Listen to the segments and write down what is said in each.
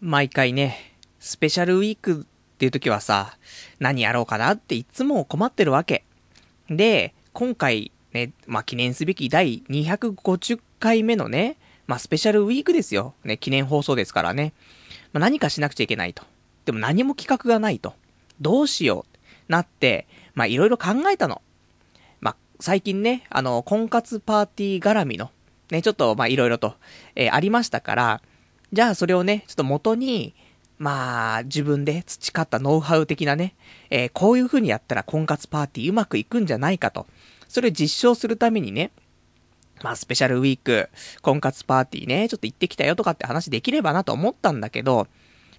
毎回ね、スペシャルウィークっていう時はさ、何やろうかなっていつも困ってるわけ。で、今回ね、まあ、記念すべき第250回目のね、まあ、スペシャルウィークですよ。ね、記念放送ですからね。まあ、何かしなくちゃいけないと。でも何も企画がないと。どうしよう。なって、ま、いろいろ考えたの。まあ、最近ね、あの、婚活パーティー絡みの、ね、ちょっと、ま、いろいろと、えー、ありましたから、じゃあそれをね、ちょっと元に、まあ、自分で培ったノウハウ的なね、えー、こういう風にやったら婚活パーティーうまくいくんじゃないかと。それを実証するためにね、まあ、スペシャルウィーク、婚活パーティーね、ちょっと行ってきたよとかって話できればなと思ったんだけど、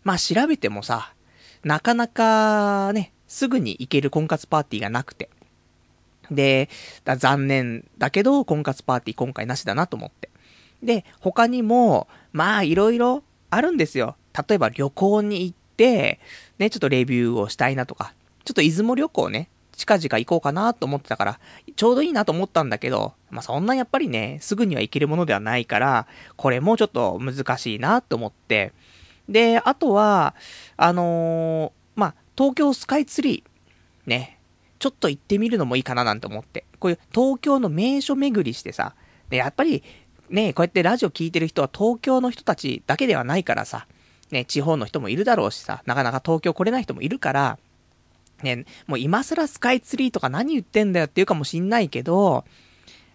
まあ、調べてもさ、なかなかね、すぐに行ける婚活パーティーがなくて。で、残念だけど、婚活パーティー今回なしだなと思って。で、他にも、まあ、いろいろあるんですよ。例えば旅行に行って、ね、ちょっとレビューをしたいなとか、ちょっと出雲旅行ね、近々行こうかなと思ってたから、ちょうどいいなと思ったんだけど、まあ、そんなやっぱりね、すぐには行けるものではないから、これもちょっと難しいなと思って、で、あとは、あのー、まあ、東京スカイツリー、ね、ちょっと行ってみるのもいいかななんて思って、こういう東京の名所巡りしてさ、で、やっぱり、ね、こうやってラジオ聞いてる人は東京の人たちだけではないからさ、ね、地方の人もいるだろうしさ、なかなか東京来れない人もいるから、ね、もう今更スカイツリーとか何言ってんだよって言うかもしんないけど、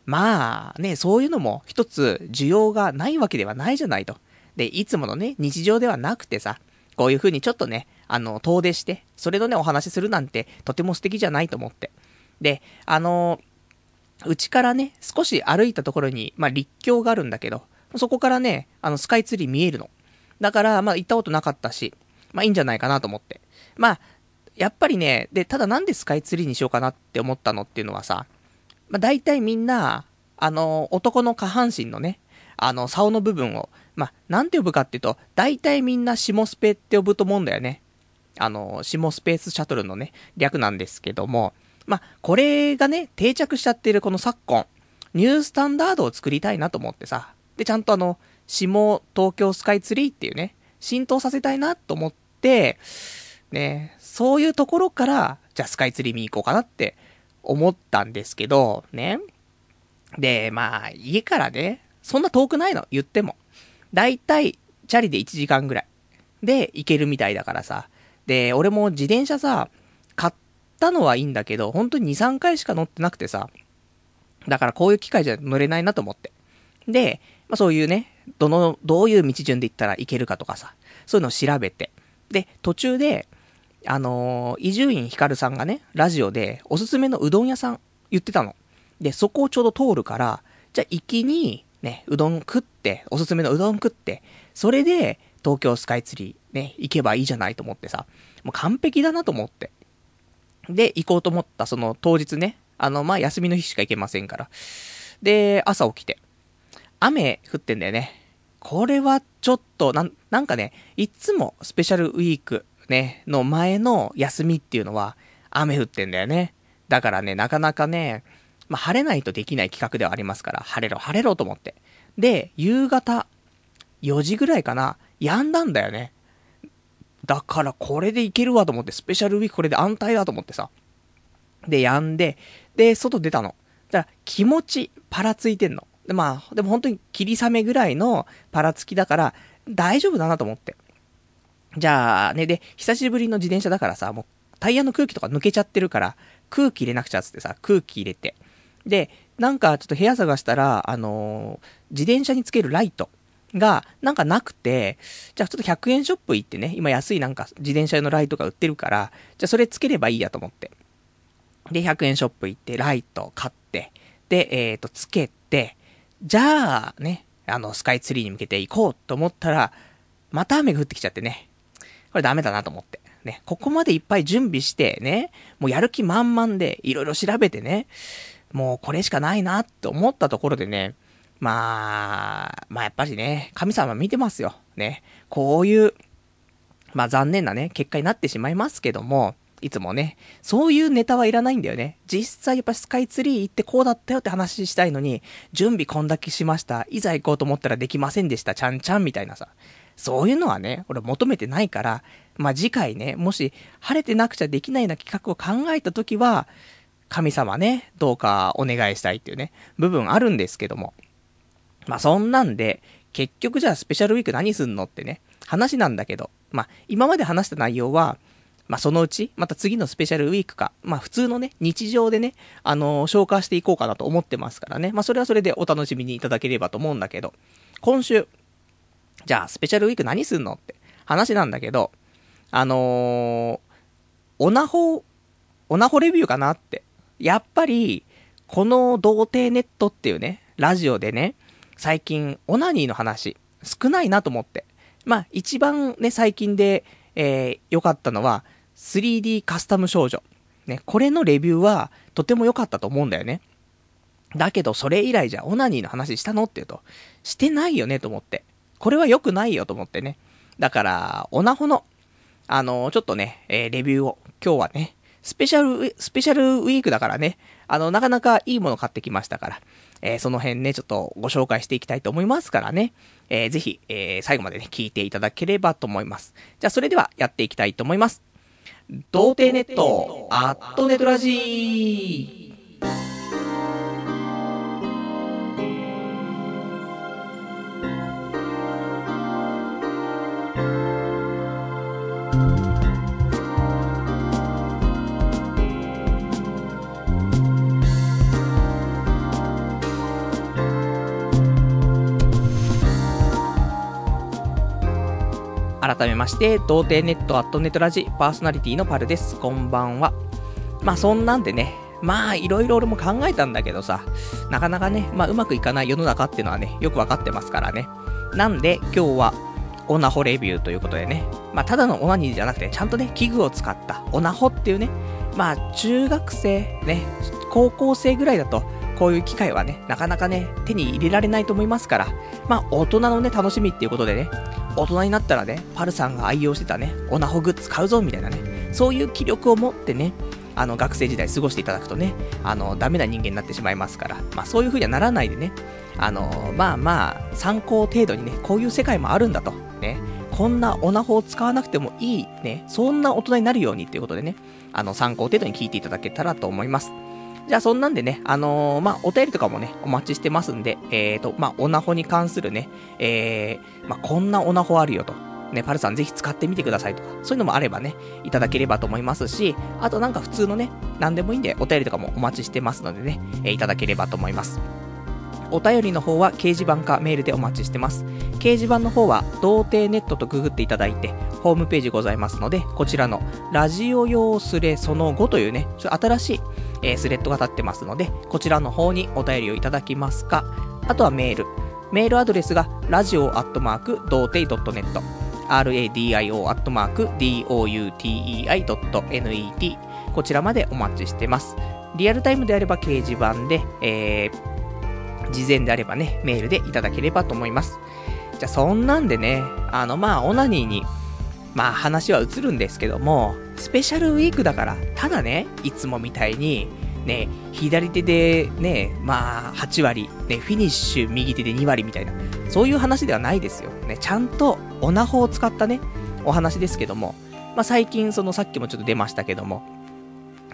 まあね、そういうのも一つ需要がないわけではないじゃないと。で、いつものね、日常ではなくてさ、こういう風にちょっとね、あの、遠出して、それのね、お話しするなんて、とても素敵じゃないと思って。で、あの、うちからね、少し歩いたところに、まあ、立教があるんだけど、そこからね、あの、スカイツリー見えるの。だから、まあ、行ったことなかったし、まあ、いいんじゃないかなと思って。まあ、やっぱりね、で、ただなんでスカイツリーにしようかなって思ったのっていうのはさ、まあ、大体みんな、あの、男の下半身のね、あの、竿の部分を、まあ、なんて呼ぶかっていうと、大体みんな下スペって呼ぶと思うんだよね。あの、下スペースシャトルのね、略なんですけども、まあ、これがね、定着しちゃってるこの昨今、ニュースタンダードを作りたいなと思ってさ、で、ちゃんとあの、下東京スカイツリーっていうね、浸透させたいなと思って、ね、そういうところから、じゃあスカイツリー見に行こうかなって思ったんですけど、ね。で、まあ、家からね、そんな遠くないの、言っても。だいたい、チャリで1時間ぐらい。で、行けるみたいだからさ。で、俺も自転車さ、ったのはいいんだけど、本当に2、3回しか乗ってなくてさ。だからこういう機会じゃ乗れないなと思って。で、まあそういうね、どの、どういう道順で行ったらいけるかとかさ、そういうのを調べて。で、途中で、あの伊集院光さんがね、ラジオでおすすめのうどん屋さん言ってたの。で、そこをちょうど通るから、じゃあ行きに、ね、うどん食って、おすすめのうどん食って、それで、東京スカイツリー、ね、行けばいいじゃないと思ってさ、もう完璧だなと思って。で、行こうと思ったその当日ね、あの、まあ、休みの日しか行けませんから。で、朝起きて、雨降ってんだよね。これはちょっと、なん、なんかね、いつもスペシャルウィーク、ね、の前の休みっていうのは、雨降ってんだよね。だからね、なかなかね、まあ、晴れないとできない企画ではありますから、晴れろ、晴れろと思って。で、夕方、4時ぐらいかな、止んだんだよね。だからこれでいけるわと思って、スペシャルウィークこれで安泰だと思ってさ。で、止んで、で、外出たの。だから気持ち、パラついてんの。で、まあ、でも本当に霧雨ぐらいのパラつきだから、大丈夫だなと思って。じゃあ、ね、で、久しぶりの自転車だからさ、もうタイヤの空気とか抜けちゃってるから、空気入れなくちゃつってさ、空気入れて。で、なんかちょっと部屋探したら、あのー、自転車につけるライトが、なんかなくて、じゃあちょっと100円ショップ行ってね、今安いなんか自転車用のライトが売ってるから、じゃあそれつければいいやと思って。で、100円ショップ行って、ライト買って、で、えっ、ー、と、つけて、じゃあ、ね、あの、スカイツリーに向けて行こうと思ったら、また雨が降ってきちゃってね。これダメだなと思って。ね、ここまでいっぱい準備してね、もうやる気満々で、いろいろ調べてね、もうこれしかないなって思ったところでね、まあ、まあやっぱりね、神様見てますよ。ね。こういう、まあ残念なね、結果になってしまいますけども、いつもね、そういうネタはいらないんだよね。実際やっぱスカイツリー行ってこうだったよって話したいのに、準備こんだけしました。いざ行こうと思ったらできませんでした。ちゃんちゃんみたいなさ。そういうのはね、俺求めてないから、まあ、次回ね、もし晴れてなくちゃできないような企画を考えたときは、神様ね、どうかお願いしたいっていうね、部分あるんですけども。まあ、そんなんで、結局じゃあスペシャルウィーク何すんのってね、話なんだけど、まあ、今まで話した内容は、まあ、そのうち、また次のスペシャルウィークか、まあ、普通のね、日常でね、あのー、消化していこうかなと思ってますからね。まあ、それはそれでお楽しみにいただければと思うんだけど、今週、じゃあ、スペシャルウィーク何すんのって話なんだけど、あのー、オナホ、オナホレビューかなって。やっぱり、この童貞ネットっていうね、ラジオでね、最近、オナニーの話、少ないなと思って。まあ、一番ね、最近で、えー、良かったのは、3D カスタム少女。ね、これのレビューは、とても良かったと思うんだよね。だけど、それ以来じゃ、オナニーの話したのって言うと、してないよねと思って。これは良くないよと思ってね。だから、オナホの、あのー、ちょっとね、えー、レビューを、今日はね、スペシャル、スペシャルウィークだからね、あの、なかなかいいもの買ってきましたから、えー、その辺ね、ちょっとご紹介していきたいと思いますからね、えー、ぜひ、えー、最後までね、聞いていただければと思います。じゃあ、それではやっていきたいと思います。童貞ネット、アットネトラジー。改めまして、童貞ネットアットネットラジパーソナリティのパルです。こんばんは。まあそんなんでね、まあいろいろ俺も考えたんだけどさ、なかなかね、まあうまくいかない世の中っていうのはね、よくわかってますからね。なんで今日は、オナホレビューということでね、まあただのオナニーじゃなくて、ちゃんとね、器具を使ったオナホっていうね、まあ中学生、ね、高校生ぐらいだと、こういう機会はね、なかなかね、手に入れられないと思いますから、まあ大人のね、楽しみっていうことでね、大人になったらね、パルさんが愛用してたね、オナホグッズ買うぞみたいなね、そういう気力を持ってね、あの、学生時代過ごしていただくとね、あの、ダメな人間になってしまいますから、まあそういう風にはならないでね、あの、まあまあ、参考程度にね、こういう世界もあるんだと、ね、こんなオナホを使わなくてもいい、ね、そんな大人になるようにっていうことでね、あの、参考程度に聞いていただけたらと思います。じゃあそんなんでね、あのー、まあ、お便りとかもね、お待ちしてますんで、えーと、まあ、オナホに関するね、えー、まあ、こんなオナホあるよと。ね、パルさんぜひ使ってみてくださいとか、そういうのもあればね、いただければと思いますし、あとなんか普通のね、なんでもいいんで、お便りとかもお待ちしてますのでね、えー、いただければと思います。お便りの方は掲示板かメールでお待ちしてます。掲示板の方は、童貞ネットとググっていただいて、ホームページございますので、こちらの、ラジオ用スレその後というね、ちょっと新しい、えー、スレッドが立ってますので、こちらの方にお便りをいただきますか、あとはメール。メールアドレスが、ラジオアットマーク、童貞 .net、radio.doutei.net、こちらまでお待ちしてます。リアルタイムであれば掲示板で、えー、事前であればね、メールでいただければと思います。じゃあ、そんなんでね、あの、まあ、オナニーに、まあ、話は移るんですけども、スペシャルウィークだから、ただね、いつもみたいに、ね、左手でね、まあ、8割、ね、フィニッシュ右手で2割みたいな、そういう話ではないですよ。ね、ちゃんと、オナホを使ったね、お話ですけども、まあ、最近、その、さっきもちょっと出ましたけども、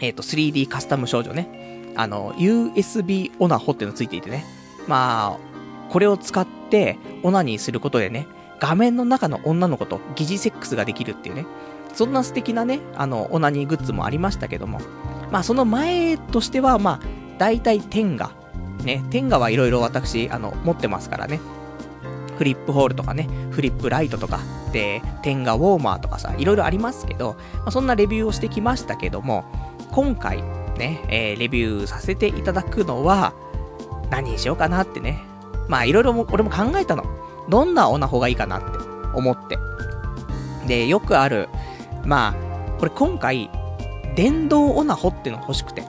えっ、ー、と、3D カスタム少女ね、あの、USB オナホっていうのついていてね、まあ、これを使って、オナニーすることでね、画面の中の女の子と疑似セックスができるっていうね、そんな素敵なね、あの、オナニーグッズもありましたけども、まあその前としては、まあ、大体天下。ね、天下はいろいろ私、あの、持ってますからね。フリップホールとかね、フリップライトとか、で、天下ウォーマーとかさ、いろいろありますけど、まあ、そんなレビューをしてきましたけども、今回ね、えー、レビューさせていただくのは、何にしようかなってね、まあいろいろも、俺も考えたの。どんなオナホがいいかなって思って。で、よくある、まあ、これ今回、電動オナホっていうの欲しくて。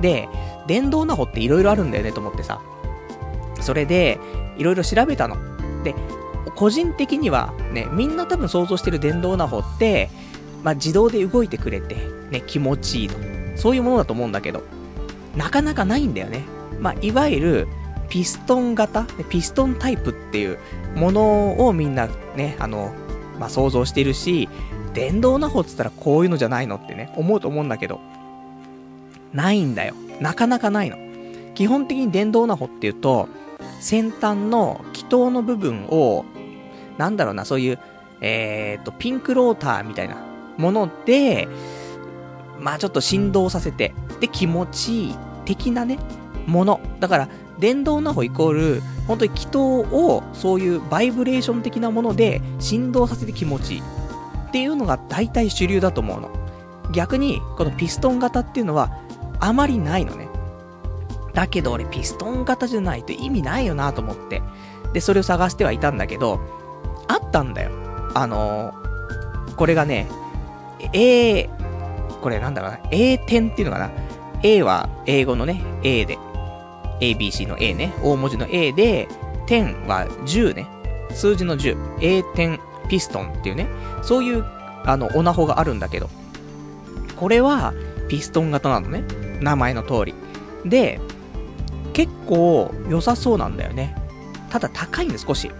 で、電動オナホっていろいろあるんだよねと思ってさ。それで、いろいろ調べたの。で、個人的には、ね、みんな多分想像してる電動オナホって、まあ自動で動いてくれて、ね、気持ちいいと。そういうものだと思うんだけど、なかなかないんだよね。まあ、いわゆる、ピストン型、ピストンタイプっていうものをみんなね、あの、まあ、想像してるし、電動ナホって言ったらこういうのじゃないのってね、思うと思うんだけど、ないんだよ。なかなかないの。基本的に電動ナホっていうと、先端の気筒の部分を、なんだろうな、そういう、えー、と、ピンクローターみたいなもので、まあちょっと振動させて、で、気持ちいい的なね、もの。だから、電動ナホイコール、本当に気筒を、そういうバイブレーション的なもので振動させて気持ちいい。っていうのが大体主流だと思うの。逆に、このピストン型っていうのは、あまりないのね。だけど俺ピストン型じゃないと意味ないよなと思って。で、それを探してはいたんだけど、あったんだよ。あのー、これがね、A、これなんだろうな、A10 っていうのかな。A は英語のね、A で、ABC の A ね、大文字の A で、10は10ね、数字の10、A10 ピストンっていうね、そういう、あの、オナホがあるんだけど、これは、ピストン型なのね。名前の通り。で、結構良さそうなんだよね。ただ高いんです、少し。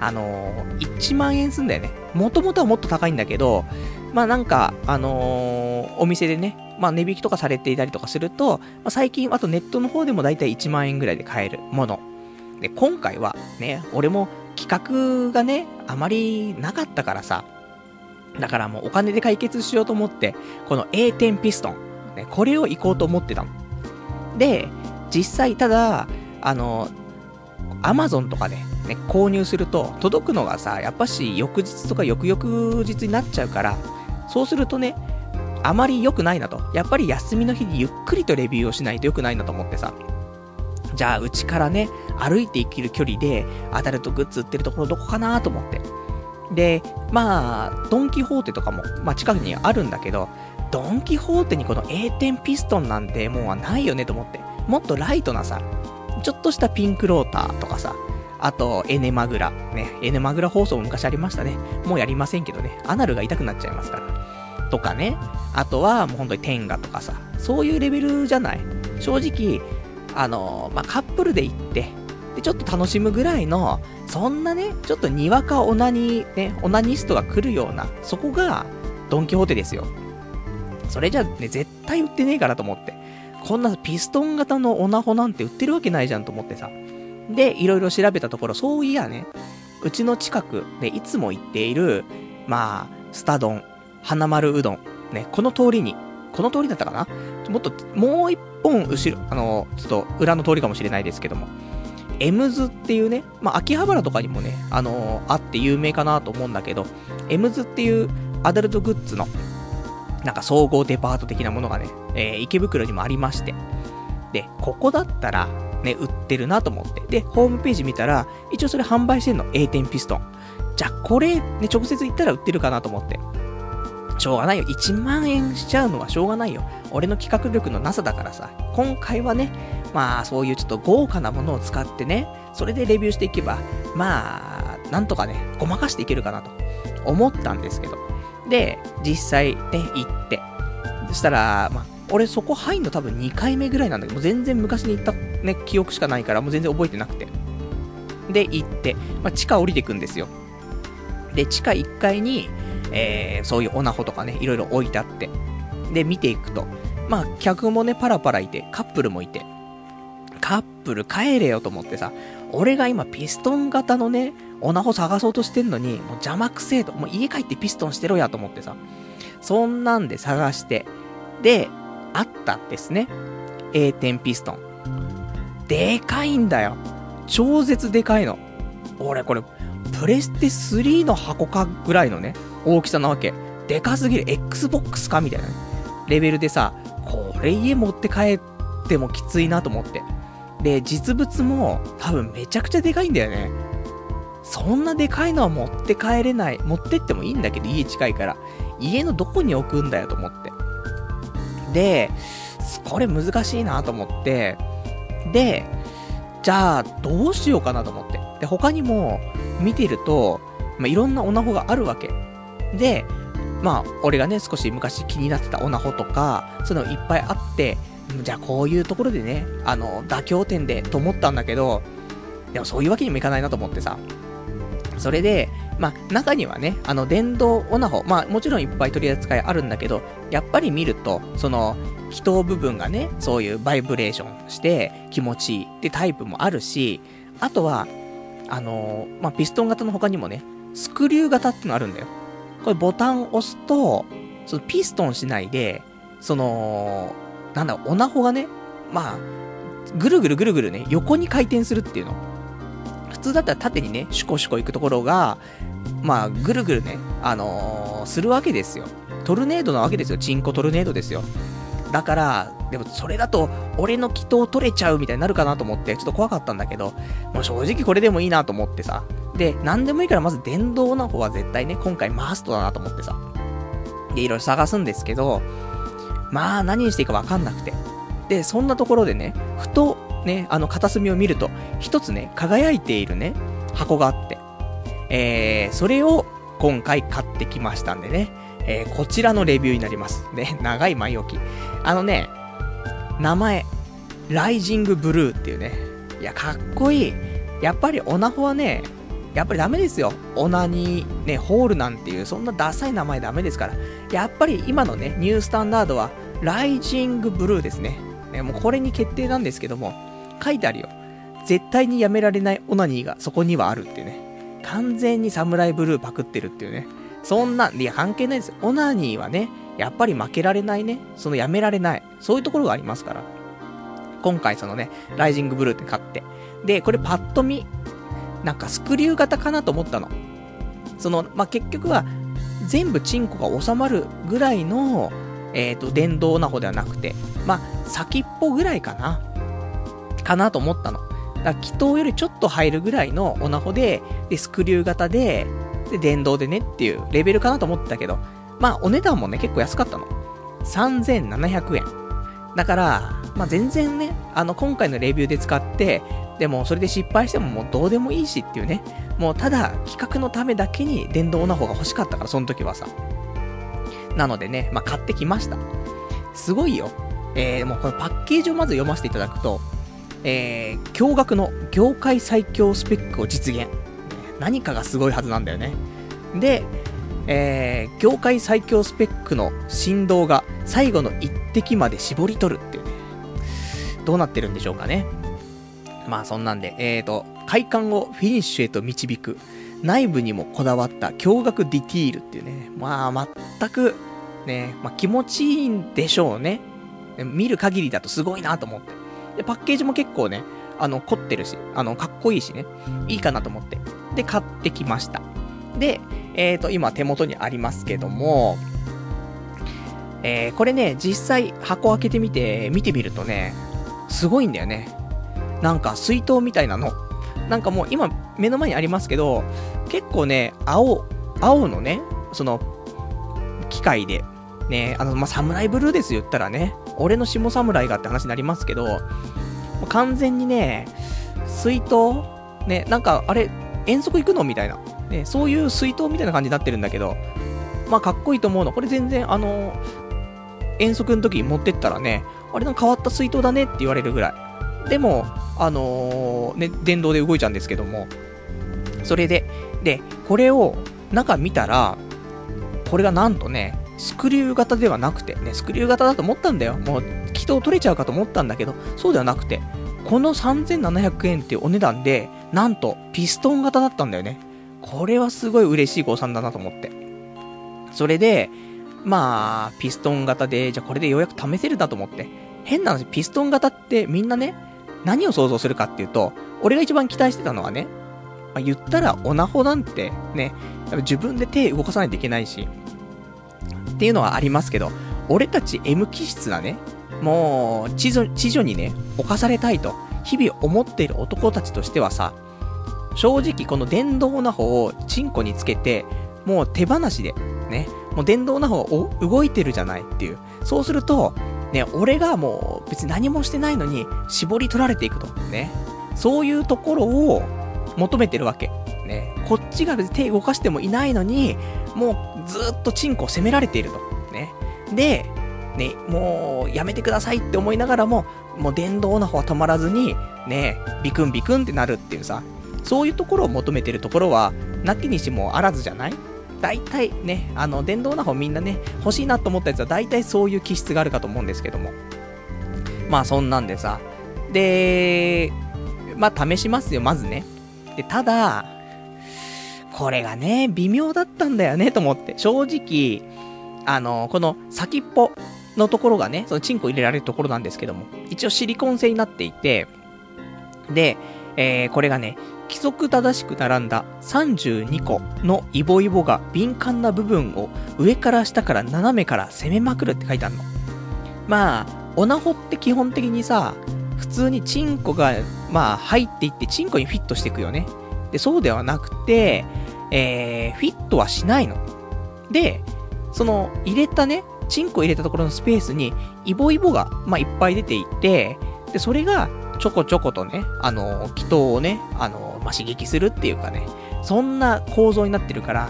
あのー、1万円すんだよね。もともとはもっと高いんだけど、まあなんか、あのー、お店でね、まあ値引きとかされていたりとかすると、まあ、最近、あとネットの方でもだいたい1万円ぐらいで買えるもの。で、今回はね、俺も企画がね、あまりなかったからさ、だからもうお金で解決しようと思って、この A10 ピストン、ね、これを行こうと思ってたの。で、実際、ただ、あの、アマゾンとかで、ね、購入すると、届くのがさ、やっぱし翌日とか翌々日になっちゃうから、そうするとね、あまり良くないなと。やっぱり休みの日にゆっくりとレビューをしないと良くないなと思ってさ。じゃあ、うちからね、歩いていける距離で、アダルトグッズ売ってるところどこかなと思って。で、まあ、ドンキホーテとかも、まあ近くにあるんだけど、ドンキホーテにこの A10 ピストンなんてもうないよねと思って。もっとライトなさ、ちょっとしたピンクローターとかさ、あと、エネマグラ。ね、エネマグラ放送も昔ありましたね。もうやりませんけどね。アナルが痛くなっちゃいますから。とかね。あとは、もう本当にテンガとかさ。そういうレベルじゃない正直、あのまあ、カップルで行って、で、ちょっと楽しむぐらいの、そんなね、ちょっとにわかオナニね、オナニストが来るような、そこが、ドンキホーテですよ。それじゃね、絶対売ってねえからと思って。こんなピストン型のオナホなんて売ってるわけないじゃんと思ってさ。で、いろいろ調べたところ、そういやね、うちの近くでいつも行っている、まあ、スタ丼、花丸うどん、ね、この通りに、この通りだったかな？もっと、もう一本後ろ、あの、ちょっと裏の通りかもしれないですけども、エムズっていうね、まあ、秋葉原とかにもね、あのー、あって有名かなと思うんだけど、エムズっていうアダルトグッズの、なんか総合デパート的なものがね、えー、池袋にもありまして。で、ここだったら、ね、売ってるなと思って。で、ホームページ見たら、一応それ販売してんの。A10 ピストン。じゃあ、これ、ね、直接行ったら売ってるかなと思って。しょうがないよ。1万円しちゃうのはしょうがないよ。俺の企画力のなさだからさ。今回はね、まあ、そういうちょっと豪華なものを使ってね、それでレビューしていけば、まあ、なんとかね、ごまかしていけるかなと思ったんですけど。で、実際ね、行って。そしたら、まあ、俺そこ入んの多分2回目ぐらいなんだけど、もう全然昔に行ったね、記憶しかないから、もう全然覚えてなくて。で、行って、まあ、地下降りてくんですよ。で、地下1階に、えー、そういうオナホとかね、いろいろ置いてあって。で、見ていくと、まあ、客もね、パラパラいて、カップルもいて。カップル帰れよと思ってさ、俺が今ピストン型のね、オナホ探そうとしてんのに、もう邪魔くせえと、もう家帰ってピストンしてろやと思ってさ、そんなんで探して、で、あったんですね。A10 ピストン。でかいんだよ。超絶でかいの。俺これ、プレステ3の箱かぐらいのね、大きさなわけ。でかすぎる。Xbox かみたいな。レベルでさ、これ家持って帰ってもきついなと思って。で、実物も多分めちゃくちゃでかいんだよね。そんなでかいのは持って帰れない。持ってってもいいんだけど、家近いから。家のどこに置くんだよと思って。で、これ難しいなと思って、で、じゃあ、どうしようかなと思って。で、他にも、見てると、まあ、いろんなオナホがあるわけ。で、まあ、俺がね、少し昔気になってたオナホとか、そういうのいっぱいあって、じゃあこういうところでね、あの、妥協点でと思ったんだけど、でもそういうわけにもいかないなと思ってさ。それで、まあ、中にはね、あの、電動オナホ、まあ、もちろんいっぱい取り扱いあるんだけど、やっぱり見ると、その、人部分がね、そういうバイブレーションして気持ちいいってタイプもあるし、あとは、あのー、まあ、ピストン型の他にもね、スクリュー型ってのあるんだよ。これボタンを押すと、そのピストンしないで、その、なんだろう、オナホがね、まあ、ぐるぐるぐるぐるね、横に回転するっていうの。普通だったら縦にね、シュコシュコ行くところが、まあ、ぐるぐるね、あのー、するわけですよ。トルネードなわけですよ。チンコトルネードですよ。だから、でもそれだと、俺の祈祷取れちゃうみたいになるかなと思って、ちょっと怖かったんだけど、もう正直これでもいいなと思ってさ。で、なんでもいいからまず電動な方は絶対ね、今回マストだなと思ってさ。で、いろいろ探すんですけど、まあ何にしていいかわかんなくて。で、そんなところでね、ふとね、あの片隅を見ると、一つね、輝いているね、箱があって、えー、それを今回買ってきましたんでね、えー、こちらのレビューになります。ね、長い前置き。あのね、名前、ライジングブルーっていうね。いや、かっこいい。やっぱりオナホはね、やっぱりダメですよ。オナニー、ね、ホールなんていう、そんなダサい名前ダメですから。やっぱり今のね、ニュースタンダードは、ライジングブルーですね。ねもうこれに決定なんですけども、書いてあるよ。絶対にやめられないオナニーがそこにはあるっていうね。完全にサムライブルーパクってるっていうね。そんな、いや、関係ないです。オナニーはね、やっぱり負けられないね。そのやめられない。そういうところがありますから。今回そのね、ライジングブルーって買って。で、これパッと見、なんかスクリュー型かなと思ったの。その、まあ、結局は、全部チンコが収まるぐらいの、えっ、ー、と、電動な方ではなくて、まあ、先っぽぐらいかな。かなと思ったの。だから、気筒よりちょっと入るぐらいのオナホで、で、スクリュー型で、で、電動でねっていうレベルかなと思ってたけど、まあ、お値段もね、結構安かったの。3700円。だから、まあ、全然ね、あの、今回のレビューで使って、でも、それで失敗してももうどうでもいいしっていうね。もう、ただ、企画のためだけに電動な方が欲しかったから、その時はさ。なのでね、まあ、買ってきました。すごいよ。えー、もうこのパッケージをまず読ませていただくと、えー、驚愕の業界最強スペックを実現。何かがすごいはずなんだよね。で、えー、業界最強スペックの振動が最後の一滴まで絞り取るっていうね。どうなってるんでしょうかね。まあそんなんで、えーと、快感をフィニッシュへと導く、内部にもこだわった驚愕ディティールっていうね。まあ全く、ね、まあ気持ちいいんでしょうね。見る限りだとすごいなと思って。で、パッケージも結構ね、あの、凝ってるし、あの、かっこいいしね、いいかなと思って。で、買ってきました。で、えっ、ー、と、今手元にありますけども、えー、これね、実際箱開けてみて、見てみるとね、すごいんだよね。なんか水筒みたいなの。なんかもう今目の前にありますけど、結構ね、青、青のね、その、機械で、ね、あの、まあ、サムライブルーです言ったらね、俺の下侍がって話になりますけど、完全にね、水筒ね、なんか、あれ、遠足行くの？みたいな。ね、そういう水筒みたいな感じになってるんだけど、まあ、かっこいいと思うの。これ全然、あの、遠足の時に持ってったらね、あれの変わった水筒だねって言われるぐらい。でも、あのー、ね、電動で動いちゃうんですけども、それで、で、これを中見たら、これがなんとね、スクリュー型ではなくて、ね、スクリュー型だと思ったんだよ。もう、気筒取れちゃうかと思ったんだけど、そうではなくて、この3700円っていうお値段で、なんと、ピストン型だったんだよね。これはすごい嬉しい誤算だなと思って。それで、まあ、ピストン型で、じゃあこれでようやく試せるだと思って。変な話、ピストン型ってみんなね、何を想像するかっていうと、俺が一番期待してたのはね、まあ、言ったらオナホなんてね、自分で手動かさないといけないし、っていうのはありますけど、俺たち M 気質なね、もう、地女、地女にね、侵されたいと、日々思っている男たちとしてはさ、正直この電動な方をチンコにつけて、もう手放しで、ね、もう電動な方動いてるじゃないっていう。そうすると、ね、俺がもう別に何もしてないのに絞り取られていくと。ね。そういうところを求めてるわけ。ね。こっちが別に手動かしてもいないのに、もうずっとチンコを責められていると。ね。で、ね、もう、やめてくださいって思いながらも、もう電動オナホは止まらずに、ね、ビクンビクンってなるっていうさ、そういうところを求めてるところは、なきにしもあらずじゃない？大体ね、あの、電動オナホみんなね、欲しいなと思ったやつは大体そういう気質があるかと思うんですけども。まあそんなんでさ、で、まあ試しますよ、まずね。で、ただ、これがね、微妙だったんだよね、と思って。正直、あの、この先っぽのところがね、そのチンコ入れられるところなんですけども、一応シリコン製になっていて、で、えー、これがね、規則正しく並んだ32個のイボイボが敏感な部分を上から下から斜めから攻めまくるって書いてあるの。まあ、オナホって基本的にさ、普通にチンコが、まあ、入っていってチンコにフィットしていくよね。で、そうではなくて、えー、フィットはしないの。で、その、入れたね、チンコ入れたところのスペースに、イボイボが、まあ、いっぱい出ていて、で、それが、ちょこちょことね、あの、気筒をね、あの、まあ、刺激するっていうかね、そんな構造になってるから、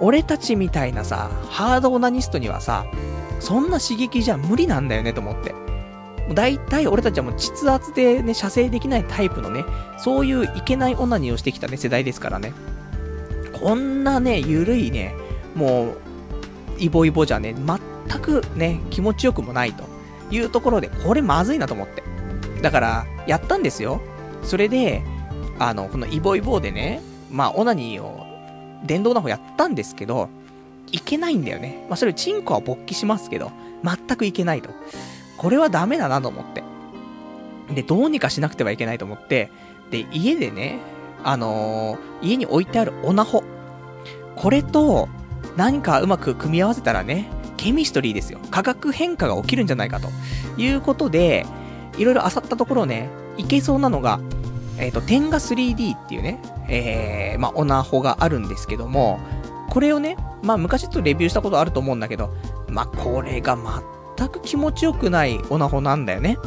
俺たちみたいなさ、ハードオナニストにはさ、そんな刺激じゃ無理なんだよねと思って。大体俺たちはもう膣圧でね、射精できないタイプのね、そういういけないオナニーをしてきたね、世代ですからね。こんなね、ゆるいね、もう、イボイボじゃね、全くね、気持ちよくもないというところで、これまずいなと思って。だから、やったんですよ。それで、あの、このイボイボでね、まあ、オナニーを、電動な方やったんですけど、いけないんだよね。まあ、それ、チンコは勃起しますけど、全くいけないと。これはダメだなと思って。で、どうにかしなくてはいけないと思って、で、家でね、あのー、家に置いてあるオナホ。これと、何かうまく組み合わせたらね、ケミストリーですよ。化学変化が起きるんじゃないかと。いうことで、いろいろ漁ったところね、いけそうなのが、えっ、ー、と、テンガ 3D っていうね、えー、まあ、オナホがあるんですけども、これをね、まあ、昔ちょっとレビューしたことあると思うんだけど、まあ、これが全く気持ちよくないオナホなんだよね。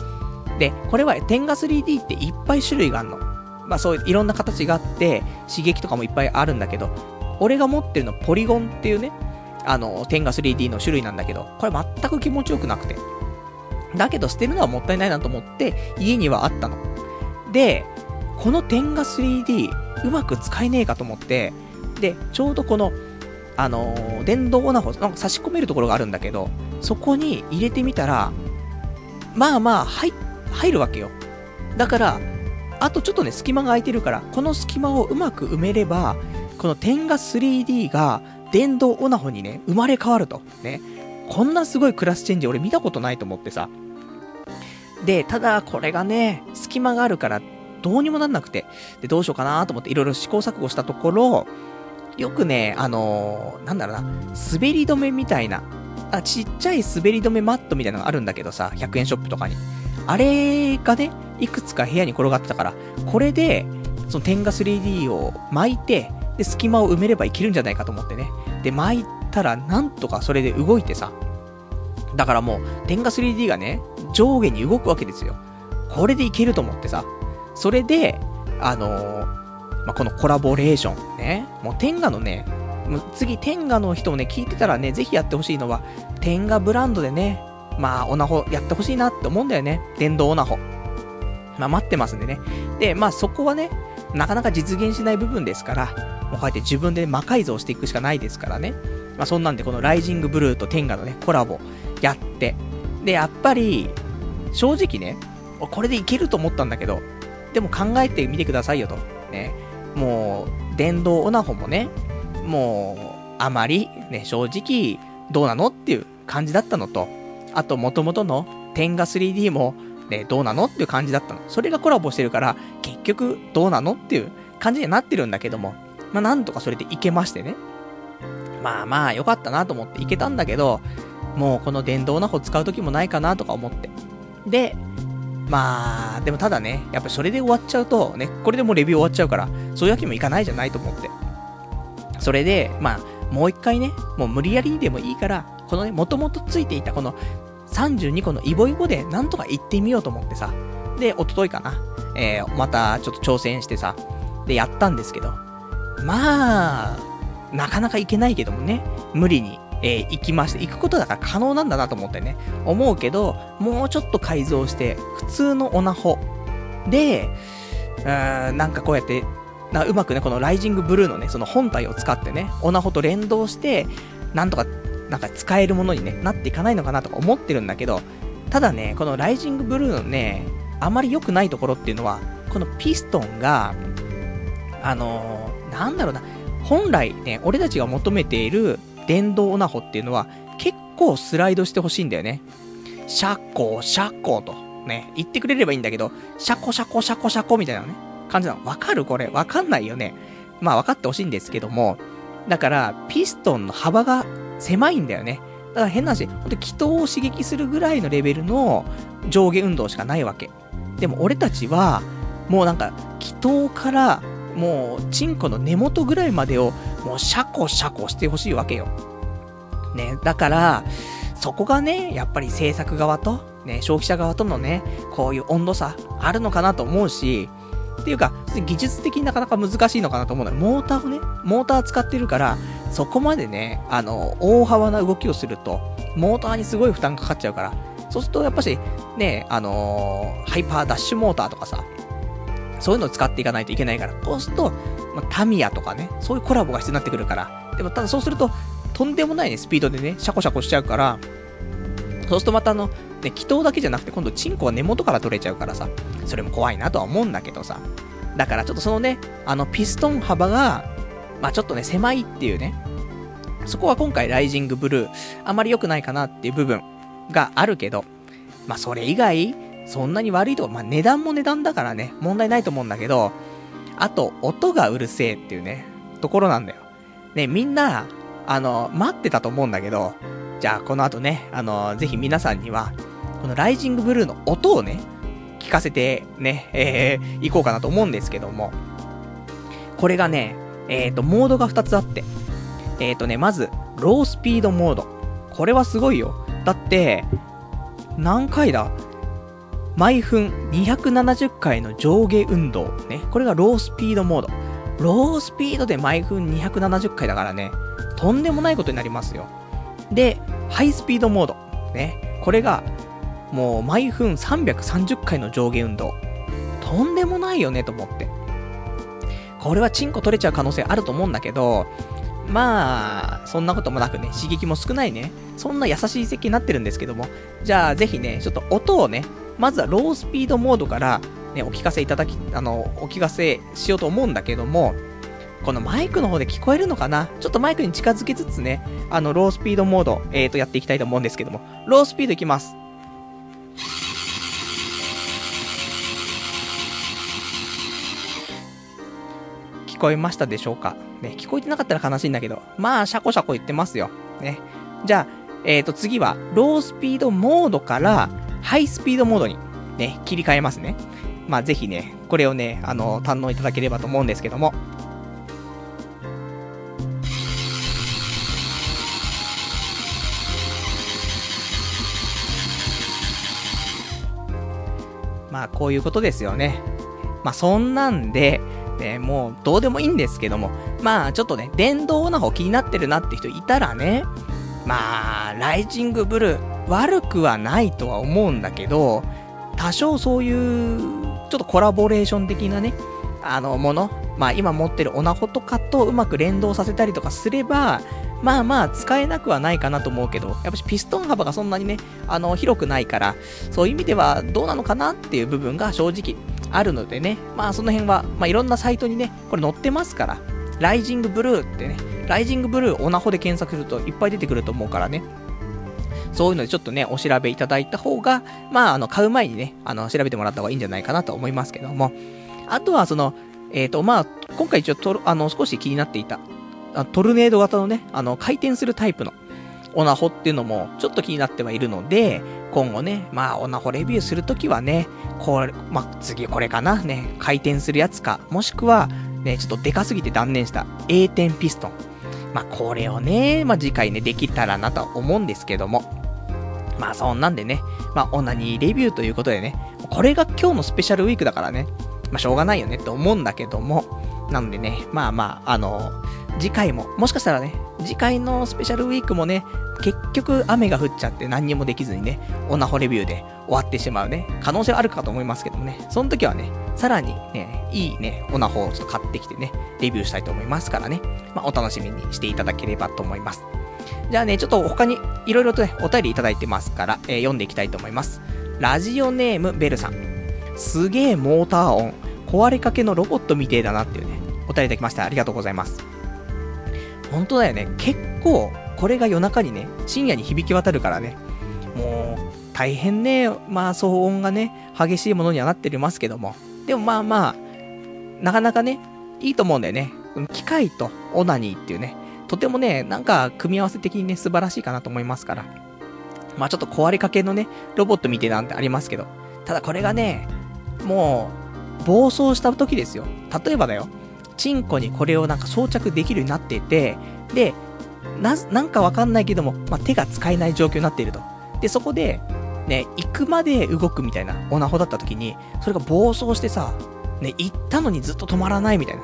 で、これはテンガ 3D っていっぱい種類があるの。まあそういういろんな形があって、刺激とかもいっぱいあるんだけど、俺が持ってるのポリゴンっていうね、あの、テンガ 3D の種類なんだけど、これ全く気持ちよくなくて。だけど捨てるのはもったいないなと思って、家にはあったの。で、このテンガ 3D、うまく使えねえかと思って、で、ちょうどこの、あのー、電動オナホ、なんか差し込めるところがあるんだけど、そこに入れてみたら、まあまあ、入、入るわけよ。だから、あとちょっとね、隙間が空いてるから、この隙間をうまく埋めれば、この点が 3D が電動オナホにね、生まれ変わると。ね。こんなすごいクラスチェンジ俺見たことないと思ってさ。で、ただこれがね、隙間があるからどうにもなんなくて、で、どうしようかなと思っていろいろ試行錯誤したところ、よくね、あのー、なんだろうな、滑り止めみたいな、あ、ちっちゃい滑り止めマットみたいなのがあるんだけどさ、100円ショップとかに。あれがね、いくつか部屋に転がってたから、これで、その点が 3D を巻いて、で、隙間を埋めればいけるんじゃないかと思ってね。で、巻いたら、なんとかそれで動いてさ。だからもう、点が 3D がね、上下に動くわけですよ。これでいけると思ってさ。それで、あのー、まあ、このコラボレーションね。もう、天下のね、もう次、天下の人もね、聞いてたらね、ぜひやってほしいのは、天下ブランドでね、まあ、オナホやってほしいなって思うんだよね。電動オナホ。まあ、待ってますんでね。で、まあ、そこはね、なかなか実現しない部分ですから、こうやって自分で魔改造していくしかないですからね。まあ、そんなんで、このライジングブルーと天下のね、コラボやって。で、やっぱり、正直ね、これでいけると思ったんだけど、でも考えてみてくださいよと。ね。もう、電動オナホもね、もう、あまり、ね、正直、どうなのっていう感じだったのと、あと、元々の天下 3D も、ね、どうなのっていう感じだったの。それがコラボしてるから、結局、どうなのっていう感じになってるんだけども、まあ、なんとかそれでいけましてね。まあまあ、よかったなと思っていけたんだけど、もうこの電動な方使う時もないかなとか思って。で、まあ、でもただね、やっぱそれで終わっちゃうと、ね、これでもうレビュー終わっちゃうから、そういうわけにもいかないじゃないと思って。それで、まあ、もう一回ね、もう無理やりでもいいから、このね、もともとついていたこの32個のイボイボでなんとか行ってみようと思ってさ。で、おとといかな。えー、またちょっと挑戦してさ。で、やったんですけど。まあ、なかなかいけないけどもね。無理にえー、行きまして、行くことだから可能なんだなと思ってね、思うけど、もうちょっと改造して、普通のオナホで、うーん、なんかこうやって、なうまくね、このライジングブルーのね、その本体を使ってね、オナホと連動して、なんとか、なんか使えるものに、ね、なっていかないのかなとか思ってるんだけど、ただね、このライジングブルーのね、あまり良くないところっていうのは、このピストンが、あのー、なんだろうな、本来ね、俺たちが求めている電動オナホっていうのは、結構スライドしてほしいんだよね。シャッコー、シャッコーと、ね、言ってくれればいいんだけど、シャコシャコシャコシャコみたいなね、感じなの。わかるこれ？わかんないよね。まあ分かってほしいんですけども、だから、ピストンの幅が狭いんだよね。だから変な話、ほんと気筒を刺激するぐらいのレベルの上下運動しかないわけ。でも俺たちは、もうなんか、気筒からもう、チンコの根元ぐらいまでを、もう、シャコシャコしてほしいわけよ。ね、だから、そこがね、やっぱり制作側と、ね、消費者側とのね、こういう温度差あるのかなと思うし、っていうか、技術的になかなか難しいのかなと思うのよ。モーターをね、モーター使ってるから、そこまでね、あの、大幅な動きをすると、モーターにすごい負担かかっちゃうから、そうするとやっぱし、ね、あのー、ハイパーダッシュモーターとかさ、そういうのを使っていかないといけないから、そうすると、まあ、タミヤとかね、そういうコラボが必要になってくるから、でもただそうすると、とんでもないね、スピードでね、シャコシャコしちゃうから、そうするとまたあの、ね、気筒だけじゃなくて、今度チンコは根元から取れちゃうからさ、それも怖いなとは思うんだけどさ、だからちょっとそのね、あの、ピストン幅が、まあちょっとね、狭いっていうね、そこは今回ライジングブルー、あまり良くないかなっていう部分があるけど、まあそれ以外、そんなに悪いとこ、まあ値段も値段だからね、問題ないと思うんだけど、あと、音がうるせえっていうね、ところなんだよ。ね、みんな、あの、待ってたと思うんだけど、じゃあこの後ね、あの、ぜひ皆さんには、このライジングブルーの音をね、聞かせてね、えー、行こうかなと思うんですけども、これがね、えっ、ー、と、モードが2つあって、えっ、ー、とね、まず、ロースピードモード。これはすごいよ。だって、何回だ？毎分270回の上下運動。ね。これがロースピードモード。ロースピードで毎分270回だからね、とんでもないことになりますよ。で、ハイスピードモード。ね。これが、もう毎分330回の上下運動。とんでもないよね、と思って。これはチンコ取れちゃう可能性あると思うんだけど、まあ、そんなこともなくね、刺激も少ないね、そんな優しい設計になってるんですけども、じゃあぜひね、ちょっと音をね、まずはロースピードモードから、ね、お聞かせいただき、あの、お聞かせしようと思うんだけども、このマイクの方で聞こえるのかな？ちょっとマイクに近づけつつね、あの、ロースピードモード、えーと、やっていきたいと思うんですけども、ロースピードいきます。聞こえましたでしょうか？ね、聞こえてなかったら悲しいんだけど、まあ、シャコシャコ言ってますよ。ね。じゃあ、えっ、ー、と、次は、ロースピードモードから、ハイスピードモードにね、切り替えますね。まあ、ぜひね、これをね、あの、堪能いただければと思うんですけども。まあ、こういうことですよね。まあ、そんなんで、ね、もう、どうでもいいんですけども、まあ、ちょっとね、電動な方気になってるなって人いたらね、まあ、ライジングブルー、悪くはないとは思うんだけど、多少そういう、ちょっとコラボレーション的なね、あの、もの、まあ今持ってるオナホとかとうまく連動させたりとかすれば、まあまあ使えなくはないかなと思うけど、やっぱしピストン幅がそんなにね、あの、広くないから、そういう意味ではどうなのかなっていう部分が正直あるのでね、まあその辺は、まあいろんなサイトにね、これ載ってますから、ライジングブルーってね、ライジングブルーオナホで検索するといっぱい出てくると思うからね、そういうのでちょっとね、お調べいただいた方が、まあ、あの、買う前にね、あの、調べてもらった方がいいんじゃないかなと思いますけども。あとは、その、えっ、ー、と、まあ、今回一応と、あの、少し気になっていた、トルネード型のね、あの、回転するタイプの、オナホっていうのも、ちょっと気になってはいるので、今後ね、まあ、オナホレビューするときはね、これ、まあ、次これかな、ね、回転するやつか、もしくは、ね、ちょっとでかすぎて断念した A 点ピストン。まあ、これをね、まあ、次回ね、できたらなとは思うんですけども。まあそんなんでね、まあオナニーレビューということでね、これが今日のスペシャルウィークだからね、まあしょうがないよねって思うんだけども、なんでね、まあまあ、あの、次回も、もしかしたらね、次回のスペシャルウィークもね、結局雨が降っちゃって何にもできずにね、オナホレビューで終わってしまうね、可能性はあるかと思いますけどもね、その時はね、さらにね、いいね、オナホをちょっと買ってきてね、レビューしたいと思いますからね、まあ、お楽しみにしていただければと思います。じゃあね、ちょっと他にいろいろとね、お便りいただいてますから、えー、読んでいきたいと思います。ラジオネームベルさん。すげえモーター音。壊れかけのロボットみてえだなっていうね、お便りいただきました。ありがとうございます。本当だよね。結構、これが夜中にね、深夜に響き渡るからね、もう、大変ね、まあ、騒音がね、激しいものにはなってますけども。でもまあまあ、なかなかね、いいと思うんだよね。機械とオナニーっていうね、とてもね、なんか組み合わせ的にね、素晴らしいかなと思いますから。まあちょっと壊れかけのね、ロボットみてなんてありますけど。ただこれがね、もう、暴走した時ですよ。例えばだよ。チンコにこれをなんか装着できるようになってて、で、な、なんかわかんないけども、まあ、手が使えない状況になっていると。で、そこで、ね、行くまで動くみたいなオナホだった時に、それが暴走してさ、ね、行ったのにずっと止まらないみたいな。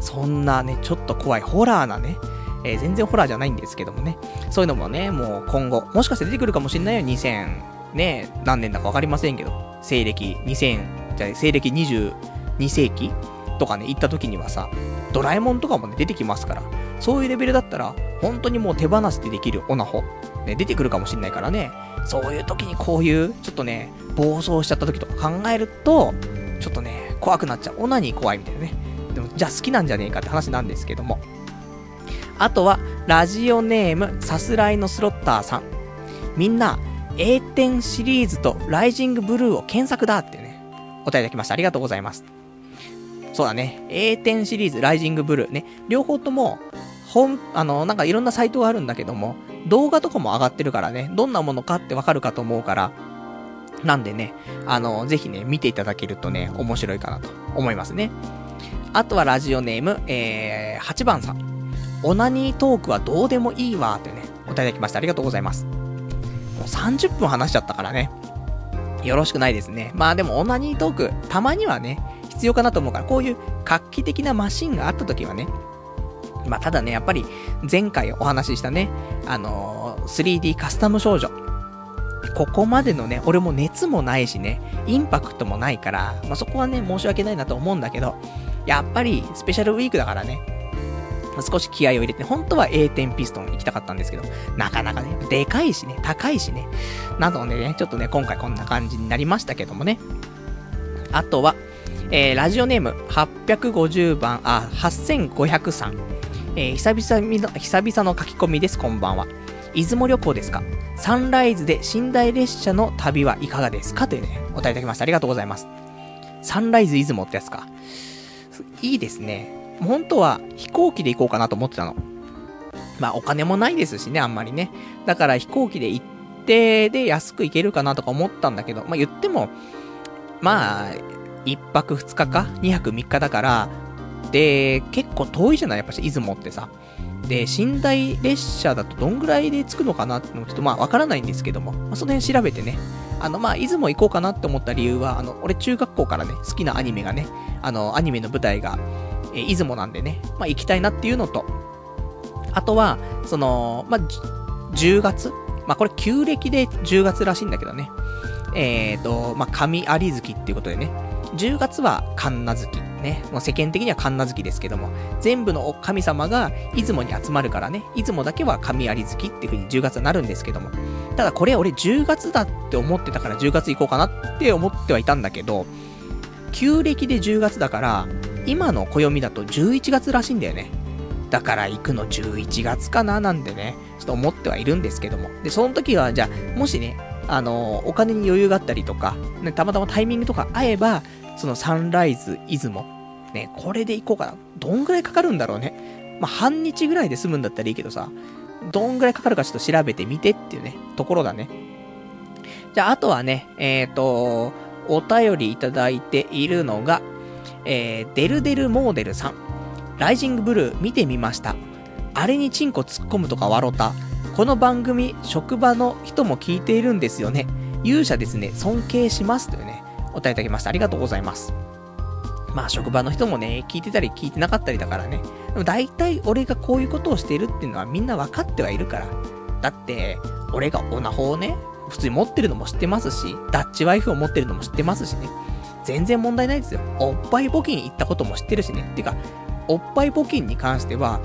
そんなね、ちょっと怖いホラーなね、えー、全然ホラーじゃないんですけどもね、そういうのもね、もう今後、もしかして出てくるかもしんないよ、2000、ね、何年だかわかりませんけど、西暦2000、じゃあ西暦22世紀とかね、行った時にはさ、ドラえもんとかもね、出てきますから、そういうレベルだったら、本当にもう手放しでできるオナホ、ね、出てくるかもしんないからね、そういう時にこういう、ちょっとね、暴走しちゃった時とか考えると、ちょっとね、怖くなっちゃう。オナニー怖いみたいなね。でも、じゃあ好きなんじゃねえかって話なんですけども。あとは、ラジオネーム、さすらいのスロッターさん。みんな、A 点シリーズとライジングブルーを検索だってね、お答えいただきました。ありがとうございます。そうだね。A 点シリーズ、ライジングブルーね。両方とも、本、あの、なんかいろんなサイトがあるんだけども、動画とかも上がってるからね、どんなものかってわかるかと思うから、なんでね、あの、ぜひね、見ていただけるとね、面白いかなと思いますね。あとはラジオネーム、えー、8番さん。オナニートークはどうでもいいわ、ってね、お答えいただきました。ありがとうございます。もう30分話しちゃったからね。よろしくないですね。まあでもオナニートーク、たまにはね、必要かなと思うから、こういう画期的なマシンがあった時はね、まあただね、やっぱり前回お話ししたね、あのー、3D カスタム少女。ここまでのね、俺も熱もないしね、インパクトもないから、まあ、そこはね、申し訳ないなと思うんだけど、やっぱりスペシャルウィークだからね、少し気合を入れて、本当は A 点ピストン行きたかったんですけど、なかなかね、でかいしね、高いしね、なのでね、ちょっとね、今回こんな感じになりましたけどもね。あとは、えー、ラジオネーム850番、あ、8503。えー、久々の、久々の書き込みです、こんばんは。出雲旅行ですか？サンライズで寝台列車の旅はいかがですか？というね、お答えいただきました。ありがとうございます。サンライズ出雲ってやつか。いいですね。本当は飛行機で行こうかなと思ってたの。まあお金もないですしね、あんまりね。だから飛行機で行って、で安く行けるかなとか思ったんだけど、まあ言っても、まあ、1泊2日か ?2 泊3日だから、で、結構遠いじゃない？やっぱし、出雲ってさ。で、寝台列車だとどんぐらいで着くのかなってのもちょっとまあわからないんですけども、まあ、その辺調べてね、あのまあ、出雲行こうかなって思った理由は、あの、俺中学校からね、好きなアニメがね、あの、アニメの舞台が、え出雲なんでね、まあ行きたいなっていうのと、あとは、その、まあ、10月？まあこれ旧暦で10月らしいんだけどね。えっ、ー、と、まあ、神有月っていうことでね、10月は神奈月。ね、もう世間的には神奈月ですけども、全部の神様が出雲に集まるからね、出雲だけは神有月っていう風に10月はなるんですけども、ただこれ俺10月だって思ってたから10月行こうかなって思ってはいたんだけど、旧暦で10月だから、今の暦だと11月らしいんだよね。だから行くの11月かななんでね、ちょっと思ってはいるんですけども。で、その時は、じゃあ、もしね、あの、お金に余裕があったりとか、ね、たまたまタイミングとか合えば、そのサンライズ出雲、ね、これで行こうかな。どんぐらいかかるんだろうね。まあ、半日ぐらいで済むんだったらいいけどさ、どんぐらいかかるかちょっと調べてみてっていうね、ところだね。じゃあ、あとはね、えっ、ー、と、お便りいただいているのが、えー、デルデルモーデルさん。ライジングブルー見てみました。あれにチンコ突っ込むとか笑った。この番組、職場の人も聞いているんですよね。勇者ですね、尊敬しますというね、答えいただきました。ありがとうございます。まあ職場の人もね、聞いてたり聞いてなかったりだからね。でも大体俺がこういうことをしているっていうのはみんな分かってはいるから。だって、俺がオナホをね、普通に持ってるのも知ってますし、ダッチワイフを持ってるのも知ってますしね。全然問題ないですよ。おっぱい募金行ったことも知ってるしね。てか、おっぱい募金に関しては、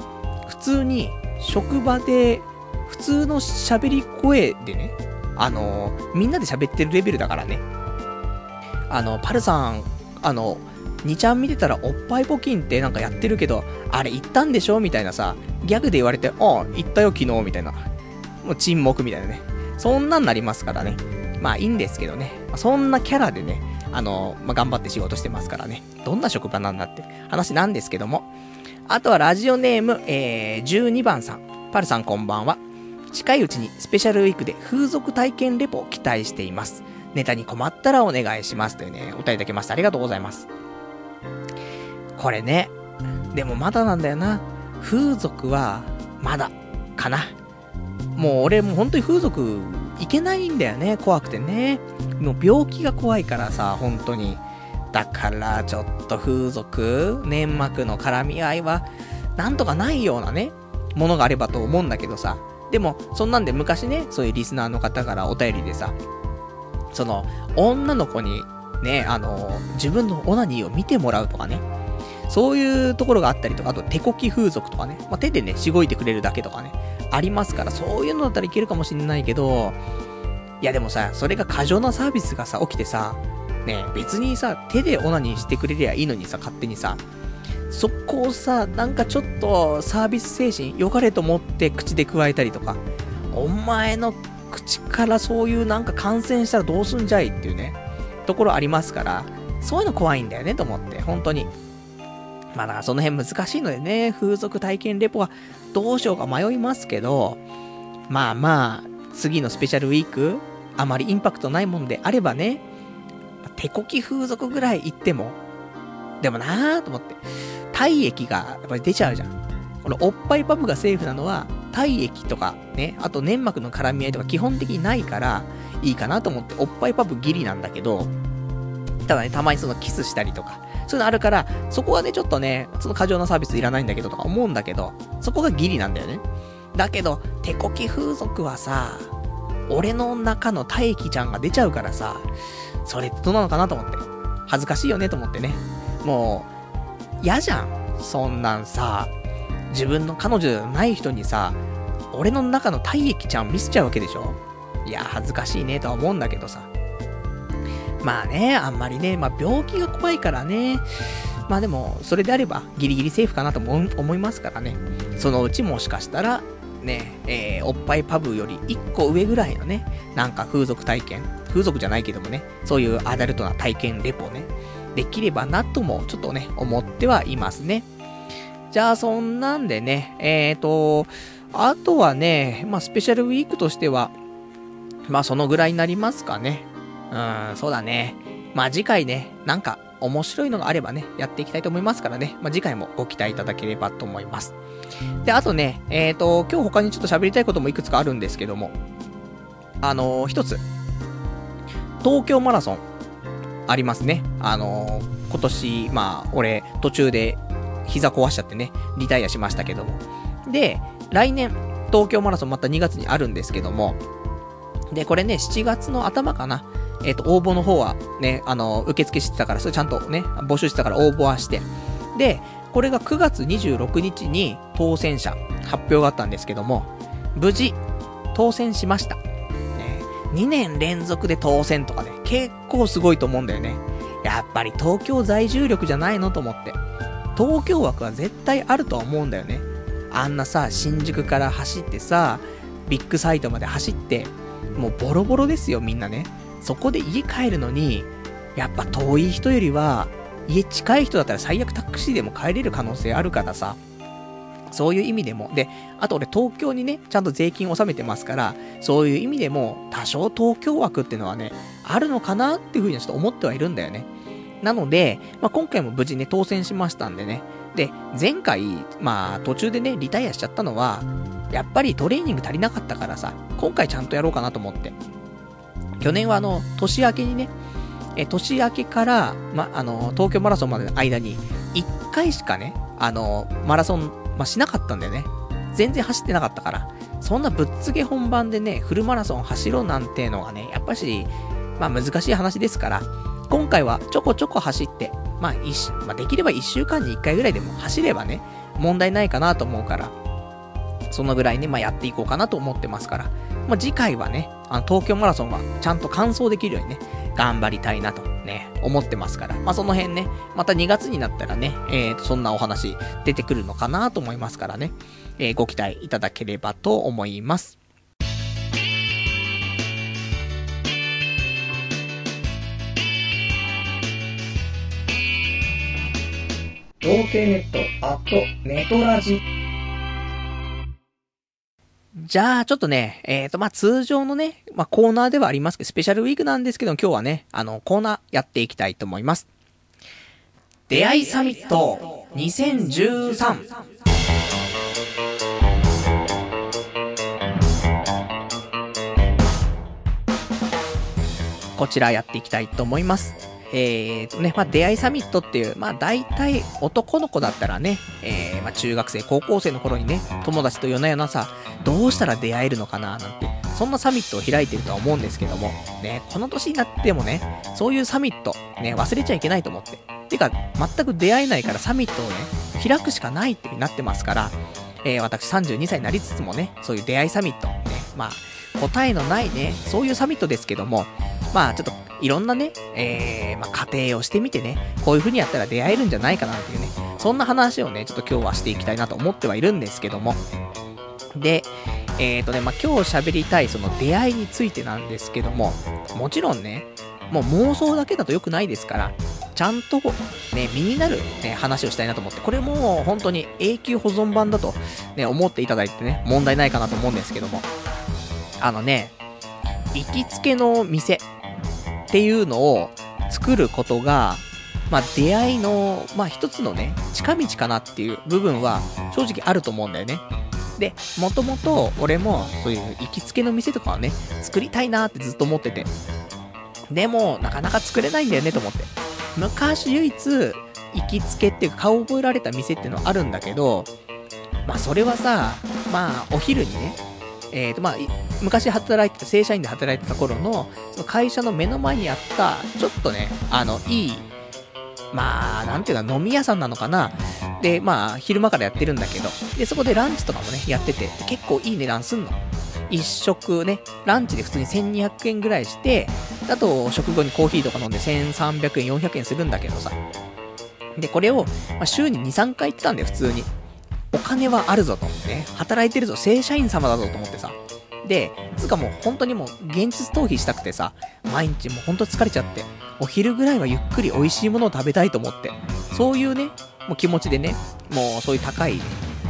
普通に職場で、普通の喋り声でね、あのー、みんなで喋ってるレベルだからね。あの、パルさん、あの、2ちゃん見てたらおっぱい募金ってなんかやってるけど、あれ行ったんでしょみたいなさ、ギャグで言われて、ああ、行ったよ昨日みたいな。もう沈黙みたいなね。そんなんなりますからね。まあいいんですけどね。そんなキャラでね、あの、まあ、頑張って仕事してますからね。どんな職場なんだって話なんですけども。あとはラジオネーム、えー、12番さん。パルさんこんばんは。近いうちにスペシャルウィークで風俗体験レポを期待しています。ネタに困ったらお願いします。というね、お便りいただきました。ありがとうございます。これね、でもまだなんだよな。風俗は、まだ、かな。もう俺もう本当に風俗行けないんだよね。怖くてね。もう病気が怖いからさ、本当に。だからちょっと風俗、粘膜の絡み合いは、なんとかないようなね、ものがあればと思うんだけどさ。でも、そんなんで昔ね、そういうリスナーの方からお便りでさ、その、女の子に、ね、あの、自分のオナニーを見てもらうとかね。そういうところがあったりとか、あと手こき風俗とかね。まあ、手でね、しごいてくれるだけとかね。ありますから、そういうのだったらいけるかもしんないけど、いやでもさ、それが過剰なサービスがさ、起きてさ、ね別にさ、手でオナニーしてくれりゃいいのにさ、勝手にさ、そこをさ、なんかちょっとサービス精神、良かれと思って口で加えたりとか、お前の口からそういうなんか感染したらどうすんじゃいっていうね、ところありますから、そういうの怖いんだよねと思って、本当に。まあだからその辺難しいのでね、風俗体験レポはどうしようか迷いますけど、まあまあ、次のスペシャルウィーク、あまりインパクトないもんであればね、手こき風俗ぐらい行っても、でもなーと思って、体液がやっぱり出ちゃうじゃん。このおっぱいパブがセーフなのは、体液とかね、あと粘膜の絡み合いとか基本的にないから、いいかなと思って、おっぱいパブギリなんだけど、ただね、たまにそのキスしたりとか、そういうのあるから、そこはね、ちょっとね、その過剰なサービスいらないんだけどとか思うんだけど、そこがギリなんだよね。だけど、手こき風俗はさ、俺の中の大液ちゃんが出ちゃうからさ、それってどうなのかなと思って。恥ずかしいよねと思ってね。もう、嫌じゃん。そんなんさ、自分の彼女じゃない人にさ、俺の中の体液ちゃんを見せちゃうわけでしょ？いや、恥ずかしいねとは思うんだけどさ。まあね、あんまりね、まあ病気が怖いからね。まあでも、それであればギリギリセーフかなと思いますからね。そのうちもしかしたら、ね、えー、おっぱいパブより1個上ぐらいのね、なんか風俗体験、風俗じゃないけどもね、そういうアダルトな体験レポね、できればなとも、ちょっとね、思ってはいますね。じゃあ、そんなんでね、えーと、あとはね、まあ、スペシャルウィークとしては、まあ、そのぐらいになりますかね。うん、そうだね。まあ、次回ね、なんか、面白いのがあればね、やっていきたいと思いますからね、まあ、次回もご期待いただければと思います。で、あとね、えっ、ー、と、今日他にちょっと喋りたいこともいくつかあるんですけども、あのー、一つ、東京マラソン、ありますね。あのー、今年、まあ、俺、途中で膝壊しちゃってね、リタイアしましたけども。で、来年、東京マラソンまた2月にあるんですけども、で、これね、7月の頭かな。えっ、ー、と、応募の方はね、あの、受付してたから、それちゃんとね、募集してたから応募はして。で、これが9月26日に当選者発表があったんですけども、無事当選しました。2年連続で当選とかね、結構すごいと思うんだよね。やっぱり東京在住力じゃないのと思って。東京枠は絶対あるとは思うんだよね。あんなさ、新宿から走ってさ、ビッグサイトまで走って、もうボロボロですよ、みんなね。そこで家帰るのに、やっぱ遠い人よりは、家近い人だったら最悪タクシーでも帰れる可能性あるからさ、そういう意味でも。で、あと俺東京にね、ちゃんと税金納めてますから、そういう意味でも、多少東京枠っていうのはね、あるのかなっていうふうにちょっと思ってはいるんだよね。なので、まあ、今回も無事ね、当選しましたんでね。で、前回、まあ、途中でね、リタイアしちゃったのは、やっぱりトレーニング足りなかったからさ、今回ちゃんとやろうかなと思って。去年はあの、年明けにね、え、年明けから、ま、あの、東京マラソンまでの間に、1回しかね、あの、マラソン、ましなかったんだよね。全然走ってなかったから。そんなぶっつけ本番でね、フルマラソン走ろうなんてのがね、やっぱし、まあ難しい話ですから、今回はちょこちょこ走って、まあ、一、まあ、できれば1週間に1回ぐらいでも走ればね、問題ないかなと思うから、そのぐらいね、まあ、やっていこうかなと思ってますから、まあ、次回はね、あの、東京マラソンはちゃんと完走できるようにね、頑張りたいなとね、思ってますから、まあ、その辺ね、また2月になったらね、えーと、そんなお話出てくるのかなと思いますからね、えー、ご期待いただければと思います。童貞ネット、アット、ネトラジ。じゃあ、ちょっとね、えっ、ー、と、まあ、通常のね、まあ、コーナーではありますけど、スペシャルウィークなんですけど、今日はね、あの、コーナーやっていきたいと思います。出会いサミット2013。こちらやっていきたいと思います。えーとね、まあ、出会いサミットっていう、まあ、大体男の子だったらね、えー、まあ、中学生、高校生の頃にね、友達と夜な夜なさ、どうしたら出会えるのかな、なんて、そんなサミットを開いてるとは思うんですけども、ね、この年になってもね、そういうサミット、ね、忘れちゃいけないと思って。てか、全く出会えないからサミットをね、開くしかないってなってますから、えー、私32歳になりつつもね、そういう出会いサミット、ね、まあ、答えのないね、そういうサミットですけども、まあちょっといろんなね、えー、まあ仮定をしてみてね、こういう風にやったら出会えるんじゃないかなっていうね、そんな話をね、ちょっと今日はしていきたいなと思ってはいるんですけども。で、えっ、ー、とね、まあ今日喋りたいその出会いについてなんですけども、もちろんね、もう妄想だけだと良くないですから、ちゃんとね、身になる、ね、話をしたいなと思って、これも本当に永久保存版だと、ね、思っていただいてね、問題ないかなと思うんですけども。あのね、行きつけの店、っていうのを作ることが、まあ、出会いの、まあ、一つのね、近道かなっていう部分は正直あると思うんだよね。で、もともと俺もそういう行きつけの店とかはね、作りたいなってずっと思ってて。でも、なかなか作れないんだよねと思って。昔唯一、行きつけっていうか顔覚えられた店っていうのはあるんだけど、まあそれはさ、まあお昼にね、えっ、ー、と、まあ、昔働いてた、正社員で働いてた頃の、その会社の目の前にあった、ちょっとね、あの、いい、まあ、なんていうの、飲み屋さんなのかな。で、まあ、昼間からやってるんだけど、で、そこでランチとかもね、やってて、結構いい値段すんの。一食ね、ランチで普通に1200円ぐらいして、あと、食後にコーヒーとか飲んで1300円、400円するんだけどさ。で、これを、まあ、週に2、3回行ってたんだよ、普通に。お金はあるぞと。ね、働いてるぞ、正社員様だぞと思ってさ。で、つうかもう本当にもう現実逃避したくてさ、毎日もうほんと疲れちゃって、お昼ぐらいはゆっくり美味しいものを食べたいと思って、そういうね、もう気持ちでね、もうそういう高い、ね、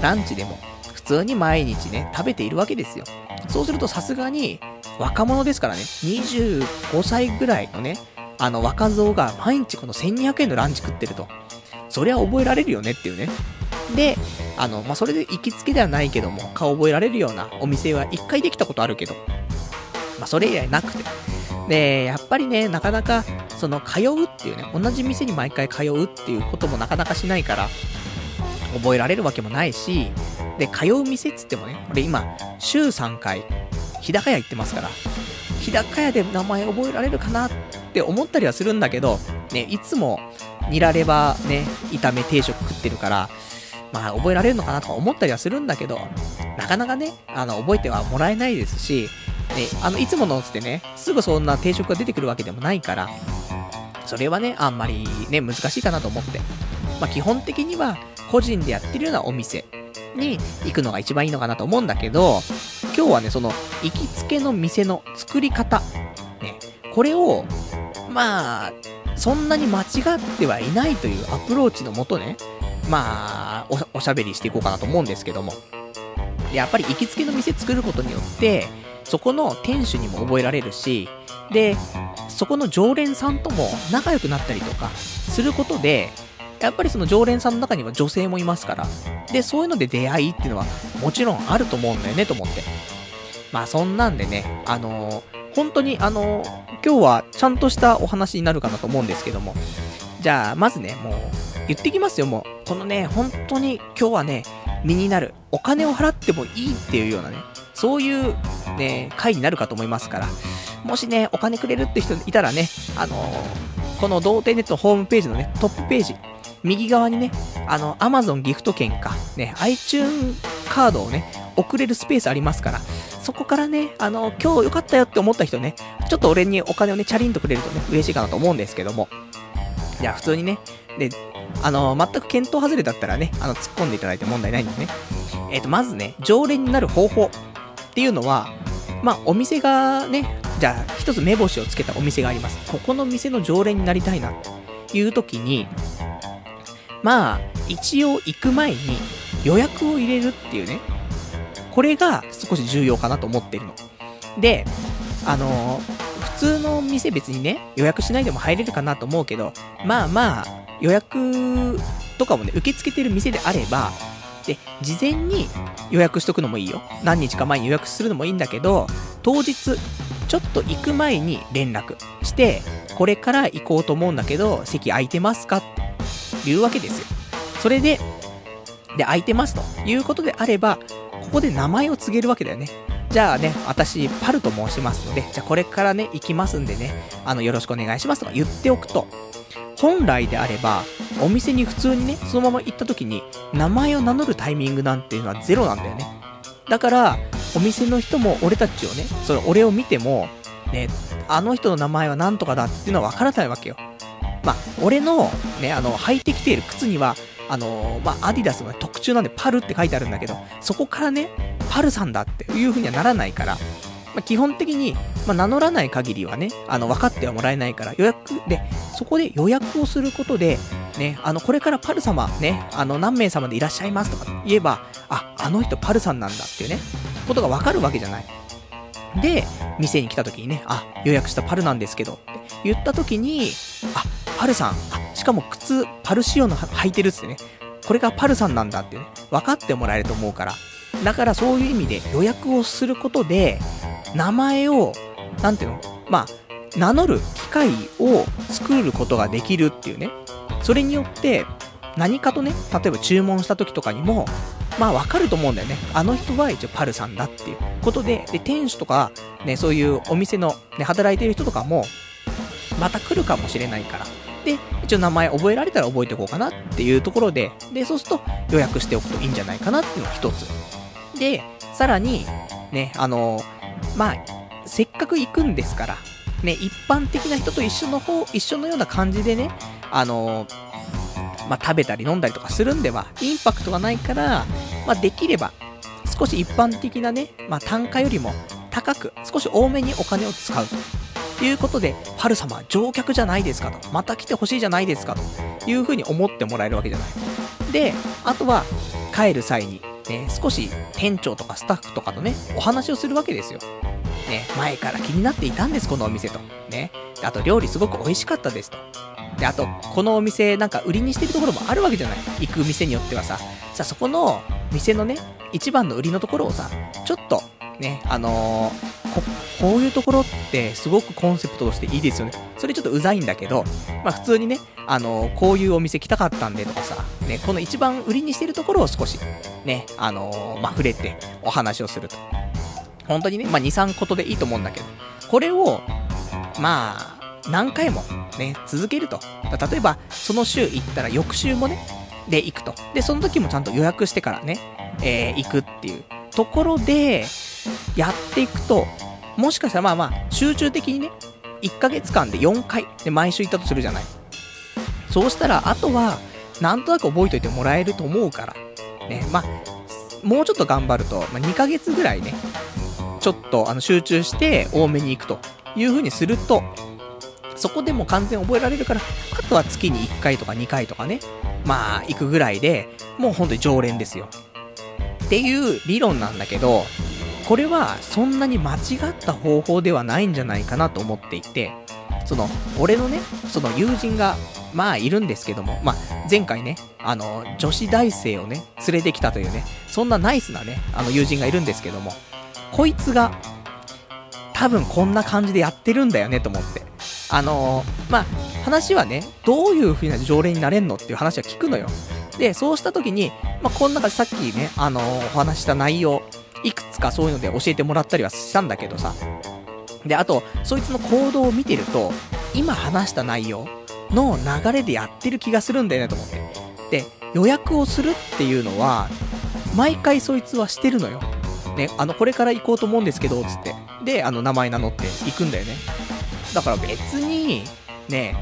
ランチでも、普通に毎日ね、食べているわけですよ。そうするとさすがに、若者ですからね、25歳ぐらいのね、あの若造が毎日この1200円のランチ食ってると、そりゃ覚えられるよねっていうね。で、あの、まあ、それで行きつけではないけども、顔覚えられるようなお店は一回できたことあるけど、まあ、それ以来なくて。で、やっぱりね、なかなか、その、通うっていうね、同じ店に毎回通うっていうこともなかなかしないから、覚えられるわけもないし、で、通う店っつってもね、俺今、週3回、日高屋行ってますから、日高屋で名前覚えられるかなって思ったりはするんだけど、ね、いつも、ニラレバね、炒め定食食ってるから、まあ、覚えられるのかなとか思ったりはするんだけど、なかなかね、あの、覚えてはもらえないですし、ね、あの、いつものつってね、すぐそんな定食が出てくるわけでもないから、それはね、あんまりね、難しいかなと思って。まあ、基本的には、個人でやってるようなお店に行くのが一番いいのかなと思うんだけど、今日はね、その、行きつけの店の作り方、ね、これを、まあ、そんなに間違ってはいないというアプローチのもとね、まあお、しゃべりしていこうかなと思うんですけども。やっぱり行きつけの店作ることによって、そこの店主にも覚えられるし、で、そこの常連さんとも仲良くなったりとかすることで、やっぱりその常連さんの中には女性もいますから、で、そういうので出会いっていうのはもちろんあると思うんだよねと思って。まあそんなんでね、あのー、本当にあの、今日はちゃんとしたお話になるかなと思うんですけども。じゃあ、まずね、もう、言ってきますよ、もう。このね、本当に今日はね、身になる。お金を払ってもいいっていうようなね、そういうね、回になるかと思いますから。もしね、お金くれるって人いたらね、あのー、この童貞ネットホームページのね、トップページ、右側にね、あの、Amazon ギフト券か、ね、iTunes カードをね、送れるスペースありますから、そこからね、あの、今日良かったよって思った人ね、ちょっと俺にお金をね、チャリンとくれるとね、嬉しいかなと思うんですけども。いや、普通にね、で、あの、全く検討外れだったらね、あの、突っ込んでいただいて問題ないんですね。えっ、ー、と、まずね、常連になる方法っていうのは、まあ、お店がね、じゃあ、一つ目星をつけたお店があります。ここの店の常連になりたいな、という時に、まあ、一応行く前に予約を入れるっていうね、これが少し重要かなと思ってるの。で、あの普通の店別にね、予約しないでも入れるかなと思うけど、まあまあ、予約とかもね、受け付けてる店であれば、で、事前に予約しとくのもいいよ。何日か前に予約するのもいいんだけど、当日、ちょっと行く前に連絡して、これから行こうと思うんだけど、席空いてますか？っていうわけですよ。それで、で、空いてますということであれば、ここで名前を告げるわけだよね。じゃあね、私、パルと申しますので、じゃあこれからね、行きますんでね、あの、よろしくお願いしますとか言っておくと、本来であれば、お店に普通にね、そのまま行った時に、名前を名乗るタイミングなんていうのはゼロなんだよね。だから、お店の人も俺たちをね、それ俺を見ても、ね、あの人の名前は何とかだっていうのはわからないわけよ。まあ、俺の、ね、あの、履いてきている靴には、あのー、まあ、アディダスの、ね、特注なんでパルって書いてあるんだけど、そこからね、パルさんだっていう風にはならないから、まあ、基本的に、まあ、名乗らない限りはね、あの、分かってはもらえないから、予約で、そこで予約をすることで、ね、あの、これからパル様、ね、あの、何名様でいらっしゃいますとか言えば、あ、あの人パルさんなんだっていうね、ことが分かるわけじゃない。で、店に来た時にね、あ、予約したパルなんですけど、って言った時に、あ、パルさん、あ、しかも靴、パル仕様の履いてるっつってね、これがパルさんなんだってね、分かってもらえると思うから、だからそういう意味で予約をすることで、名前を、なんていうの？まあ、名乗る機会を作ることができるっていうね。それによって、何かとね、例えば注文した時とかにも、まあわかると思うんだよね。あの人は一応パルさんだっていうことで、で、店主とか、ね、そういうお店の、ね、働いてる人とかも、また来るかもしれないから。で、一応名前覚えられたら覚えておこうかなっていうところで、で、そうすると予約しておくといいんじゃないかなっていうのが一つ。で、さらに、ね、あのまあ、せっかく行くんですから、ね、一般的な人と一緒の方、一緒のような感じでね、あのまあ、食べたり飲んだりとかするんでは、インパクトがないから、まあ、できれば、少し一般的なね、まあ、単価よりも高く、少し多めにお金を使うとということで、ハル様、乗客じゃないですかと。また来てほしいじゃないですかというふうに思ってもらえるわけじゃない。で、あとは、帰る際に、ね、少し店長とかスタッフとかとね、お話をするわけですよ。ね、前から気になっていたんです、このお店と。ね。あと、料理すごく美味しかったですと。で、あと、このお店なんか売りにしてるところもあるわけじゃない。行く店によってはさ。さ、そこの店のね、一番の売りのところをさ、ちょっと、ね、あのー、こ、こういうところってすごくコンセプトとしていいですよね。それちょっとうざいんだけど、まあ普通にね、あのー、こういうお店来たかったんでとかさ、ね、この一番売りにしてるところを少し、ね、あのー、まあ触れてお話をすると。本当にね、まあ2、3ことでいいと思うんだけど、これを、まあ、何回もね、続けると。例えば、その週行ったら翌週もね、で行くと。で、その時もちゃんと予約してからね、えー、行くっていうところで、やっていくと、もしかしたらまあまあ、集中的にね、1ヶ月間で4回、で、毎週行ったとするじゃない。そうしたら、あとは、なんとなく覚えといてもらえると思うから。ね、まあ、もうちょっと頑張ると、まあ、2ヶ月ぐらいね、ちょっとあの集中して多めに行くという風にすると、そこでも完全覚えられるから、あとは月に1回とか2回とかね、まあ、行くぐらいで、もう本当に常連ですよ。っていう理論なんだけど、これはそんなに間違った方法ではないんじゃないかなと思っていて、その、俺のね、その友人が、まあいるんですけども、まあ前回ね、あの、女子大生をね、連れてきたというね、そんなナイスなね、あの友人がいるんですけども、こいつが、多分こんな感じでやってるんだよねと思って。あのー、まあ、話はね、どういう風な条例になれんのっていう話は聞くのよ。で、そうした時に、まあ、この中でさっきね、あのー、お話した内容、いくつかそういうので教えてもらったりはしたんだけどさ。で、あと、そいつの行動を見てると、今話した内容の流れでやってる気がするんだよねと思って。で、予約をするっていうのは、毎回そいつはしてるのよ。ね、あの、これから行こうと思うんですけど、つって。で、あの、名前名乗って行くんだよね。だから別に、ね、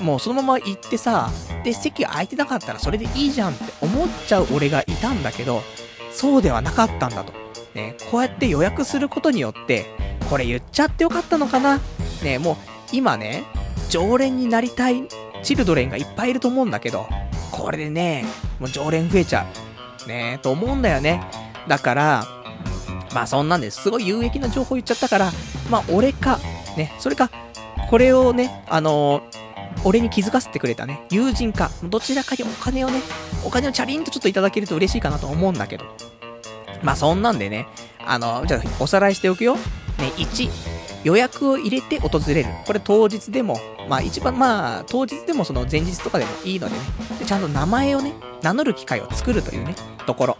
もうそのまま行ってさ、で、席空いてなかったらそれでいいじゃんって思っちゃう俺がいたんだけど、そうではなかったんだと。ね、こうやって予約することによって、これ言っちゃってよかったのかなね、もう、今ね、常連になりたいチルドレンがいっぱいいると思うんだけど、これでね、もう常連増えちゃう。ねと思うんだよね。だから、まあそんなんです。すごい有益な情報言っちゃったから、まあ俺か、ね、それか、これをね、あのー、俺に気づかせてくれたね、友人か、どちらかにお金をね、お金をチャリンとちょっといただけると嬉しいかなと思うんだけど。まあそんなんでね、あの、じゃあおさらいしておくよ。ね、1、予約を入れて訪れる。これ当日でも、まあ一番、まあ当日でもその前日とかでもいいのでね、でちゃんと名前をね、名乗る機会を作るというね、ところ。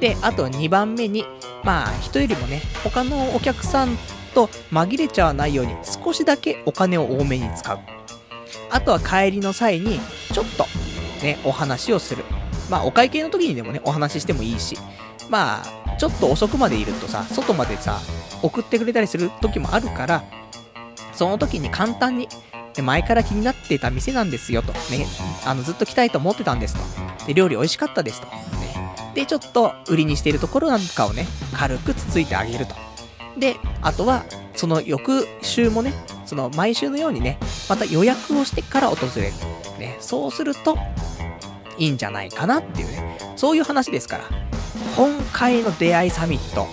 で、あと2番目に、まあ人よりもね、他のお客さんと紛れちゃわないように少しだけお金を多めに使う。あとは帰りの際に、ちょっとね、お話をする。まあお会計の時にでもね、お話ししてもいいし、まあ、ちょっと遅くまでいるとさ、外までさ、送ってくれたりする時もあるから、その時に簡単に、で前から気になってた店なんですよと。ね、あの、ずっと来たいと思ってたんですと。で、料理美味しかったですと。ね。で、ちょっと売りにしているところなんかをね、軽くつついてあげると。で、あとは、その翌週もね、その毎週のようにね、また予約をしてから訪れる。ね、そうすると、いいんじゃないかなっていうね、そういう話ですから。今回の出会いサミット、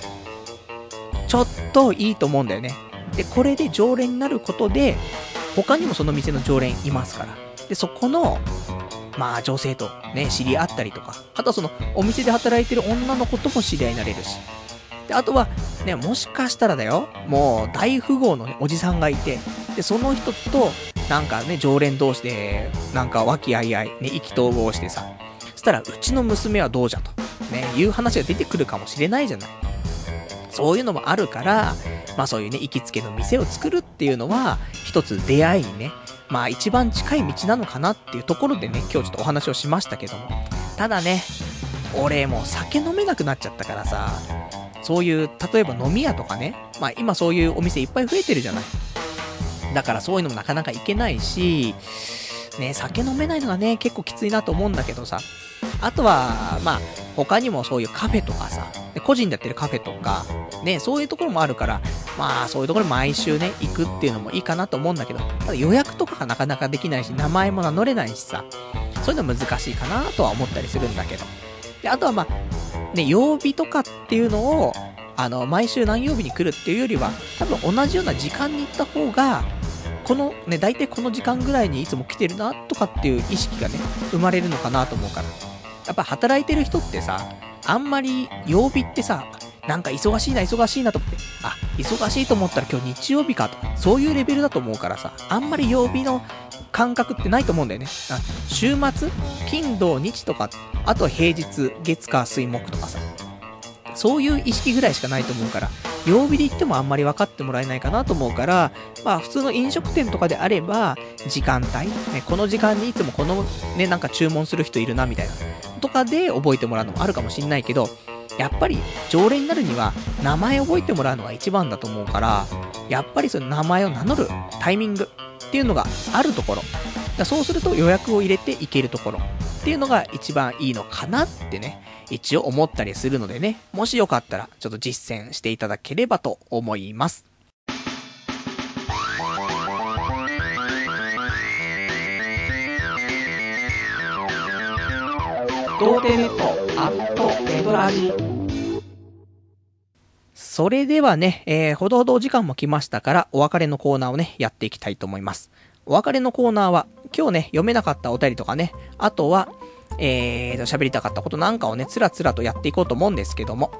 ちょっといいと思うんだよね。で、これで常連になることで、他にもその店の常連いますから。で、そこの、まあ女性とね、知り合ったりとか、あとはそのお店で働いてる女の子とも知り合いになれるし。で、あとは、ね、もしかしたらだよ、もう大富豪の、ね、おじさんがいて、で、その人と、なんかね、常連同士で、なんか和気あいあい、ね、意気投合してさ、そしたら、うちの娘はどうじゃと、ね、いう話が出てくるかもしれないじゃない。そういうのもあるから、まあそういうね、行きつけの店を作るっていうのは、一つ出会いにね、まあ一番近い道なのかなっていうところでね、今日ちょっとお話をしましたけども。ただね、俺もう酒飲めなくなっちゃったからさ、そういう、例えば飲み屋とかね、まあ今そういうお店いっぱい増えてるじゃない。だからそういうのもなかなか行けないし、ね、酒飲めないのがね、結構きついなと思うんだけどさ、あとは、まあ、他にもそういうカフェとかさ、個人でやってるカフェとか、ね、そういうところもあるから、まあ、そういうところ毎週ね、行くっていうのもいいかなと思うんだけど、ただ予約とかがなかなかできないし、名前も名乗れないしさ、そういうの難しいかなとは思ったりするんだけど。で、あとはまあ、ね、曜日とかっていうのを、あの、毎週何曜日に来るっていうよりは、多分同じような時間に行った方が、このね、大体この時間ぐらいにいつも来てるなとかっていう意識がね、生まれるのかなと思うから。やっぱ働いてる人ってさ、あんまり曜日ってさ、なんか忙しいな、忙しいなと思って、あ、忙しいと思ったら今日日曜日かと。か、そういうレベルだと思うからさ、あんまり曜日の感覚ってないと思うんだよね。週末金土日とか、あとは平日、月火水木とかさ、そういう意識ぐらいしかないと思うから、曜日で言ってもあんまり分かってもらえないかなと思うから、まあ普通の飲食店とかであれば、時間帯、ね、この時間にいつもこのね、なんか注文する人いるなみたいな、とかで覚えてもらうのもあるかもしんないけど、やっぱり常連になるには名前を覚えてもらうのが一番だと思うから、やっぱりその名前を名乗るタイミングっていうのがあるところ。そうすると予約を入れていけるところっていうのが一番いいのかなってね、一応思ったりするのでね、もしよかったらちょっと実践していただければと思います。童貞ネットアットネトラジそれではね、えー、ほどほどお時間も来ましたから、お別れのコーナーをね、やっていきたいと思います。お別れのコーナーは、今日ね、読めなかったお便りとかね、あとは、えーと、喋りたかったことなんかをね、つらつらとやっていこうと思うんですけども。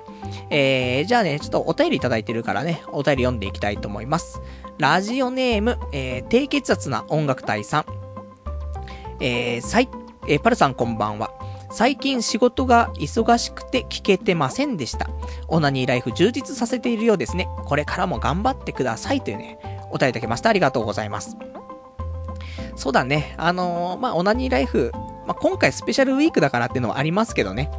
えー、じゃあね、ちょっとお便りいただいてるからね、お便り読んでいきたいと思います。ラジオネーム、えー、低血圧な音楽隊さん。えー、さい、えー、パルさんこんばんは。最近仕事が忙しくて聞けてませんでした。オナニーライフ充実させているようですね。これからも頑張ってくださいというね、お便りいただきました。ありがとうございます。そうだね。あのー、まあ、オナニーライフ、まあ、今回スペシャルウィークだからっていうのはありますけどね。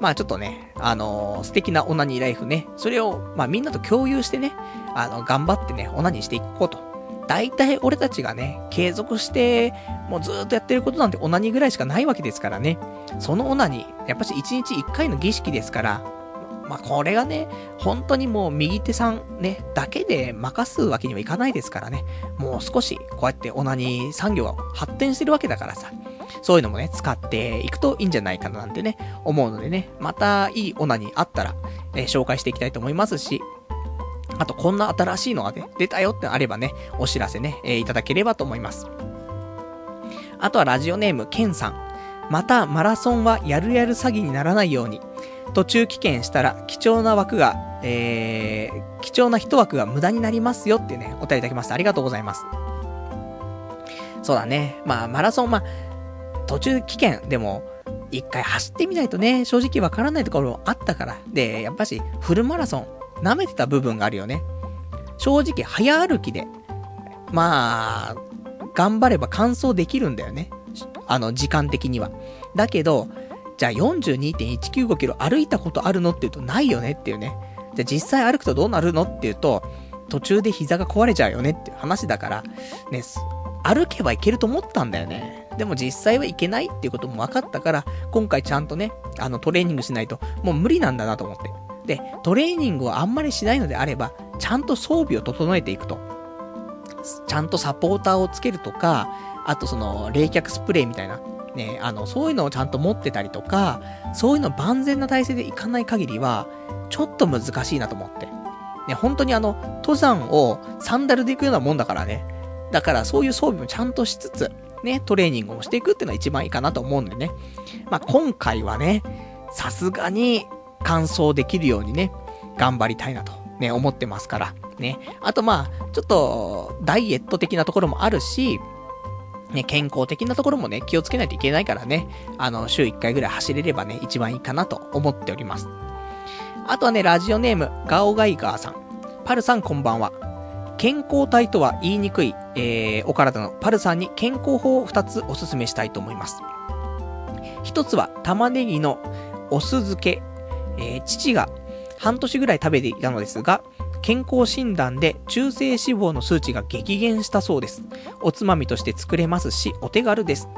まあちょっとね、あのー、素敵なオナニーライフね、それを、まあみんなと共有してね、あの、頑張ってね、オナニーしていこうと。大体俺たちがね、継続して、もうずっとやってることなんてオナニーぐらいしかないわけですからね。そのオナニー、やっぱし1日1回の儀式ですから、まあ、これがね、本当にもう右手さんね、だけで任すわけにはいかないですからね。もう少し、こうやってオナニー産業が発展してるわけだからさ。そういうのもね、使っていくといいんじゃないかななんてね、思うのでね、またいいオナニーあったら、えー、紹介していきたいと思いますし、あと、こんな新しいのがね、出たよってあればね、お知らせね、えー、いただければと思います。あとはラジオネーム、ケンさん。また、マラソンはやるやる詐欺にならないように。途中棄権したら、貴重な枠が、えー、貴重な一枠が無駄になりますよってね、お便りいただきました。ありがとうございます。そうだね。まあ、マラソン、まあ、途中棄権でも、一回走ってみないとね、正直わからないところもあったから。で、やっぱし、フルマラソン、舐めてた部分があるよね。正直、早歩きで、まあ、頑張れば完走できるんだよね。あの、時間的には。だけど、じゃあ42.195キロ歩いたことあるのって言うとないよねっていうね。じゃあ実際歩くとどうなるのっていうと、途中で膝が壊れちゃうよねっていう話だから、ね、歩けばいけると思ったんだよね。でも実際はいけないっていうことも分かったから、今回ちゃんとね、あのトレーニングしないと、もう無理なんだなと思って。で、トレーニングをあんまりしないのであれば、ちゃんと装備を整えていくと。ちゃんとサポーターをつけるとか、あとその冷却スプレーみたいな、ね、あの、そういうのをちゃんと持ってたりとか、そういうの万全な体制でいかない限りは、ちょっと難しいなと思って。ね、本当にあの、登山をサンダルで行くようなもんだからね。だからそういう装備もちゃんとしつつ、ね、トレーニングをしていくっていうのが一番いいかなと思うんでね。まあ、今回はね、さすがに完走できるようにね、頑張りたいなとね、思ってますから。ね。あとまあ、ちょっと、ダイエット的なところもあるし、ね、健康的なところもね、気をつけないといけないからね、あの、週1回ぐらい走れればね、一番いいかなと思っております。あとはね、ラジオネーム、ガオガイガーさん。パルさんこんばんは。健康体とは言いにくい、えー、お体のパルさんに健康法を2つお勧めしたいと思います。1つは玉ねぎのお酢漬け。えー、父が半年ぐらい食べていたのですが、健康診断で中性脂肪の数値が激減したそうです。おつまみとして作れますし、お手軽です。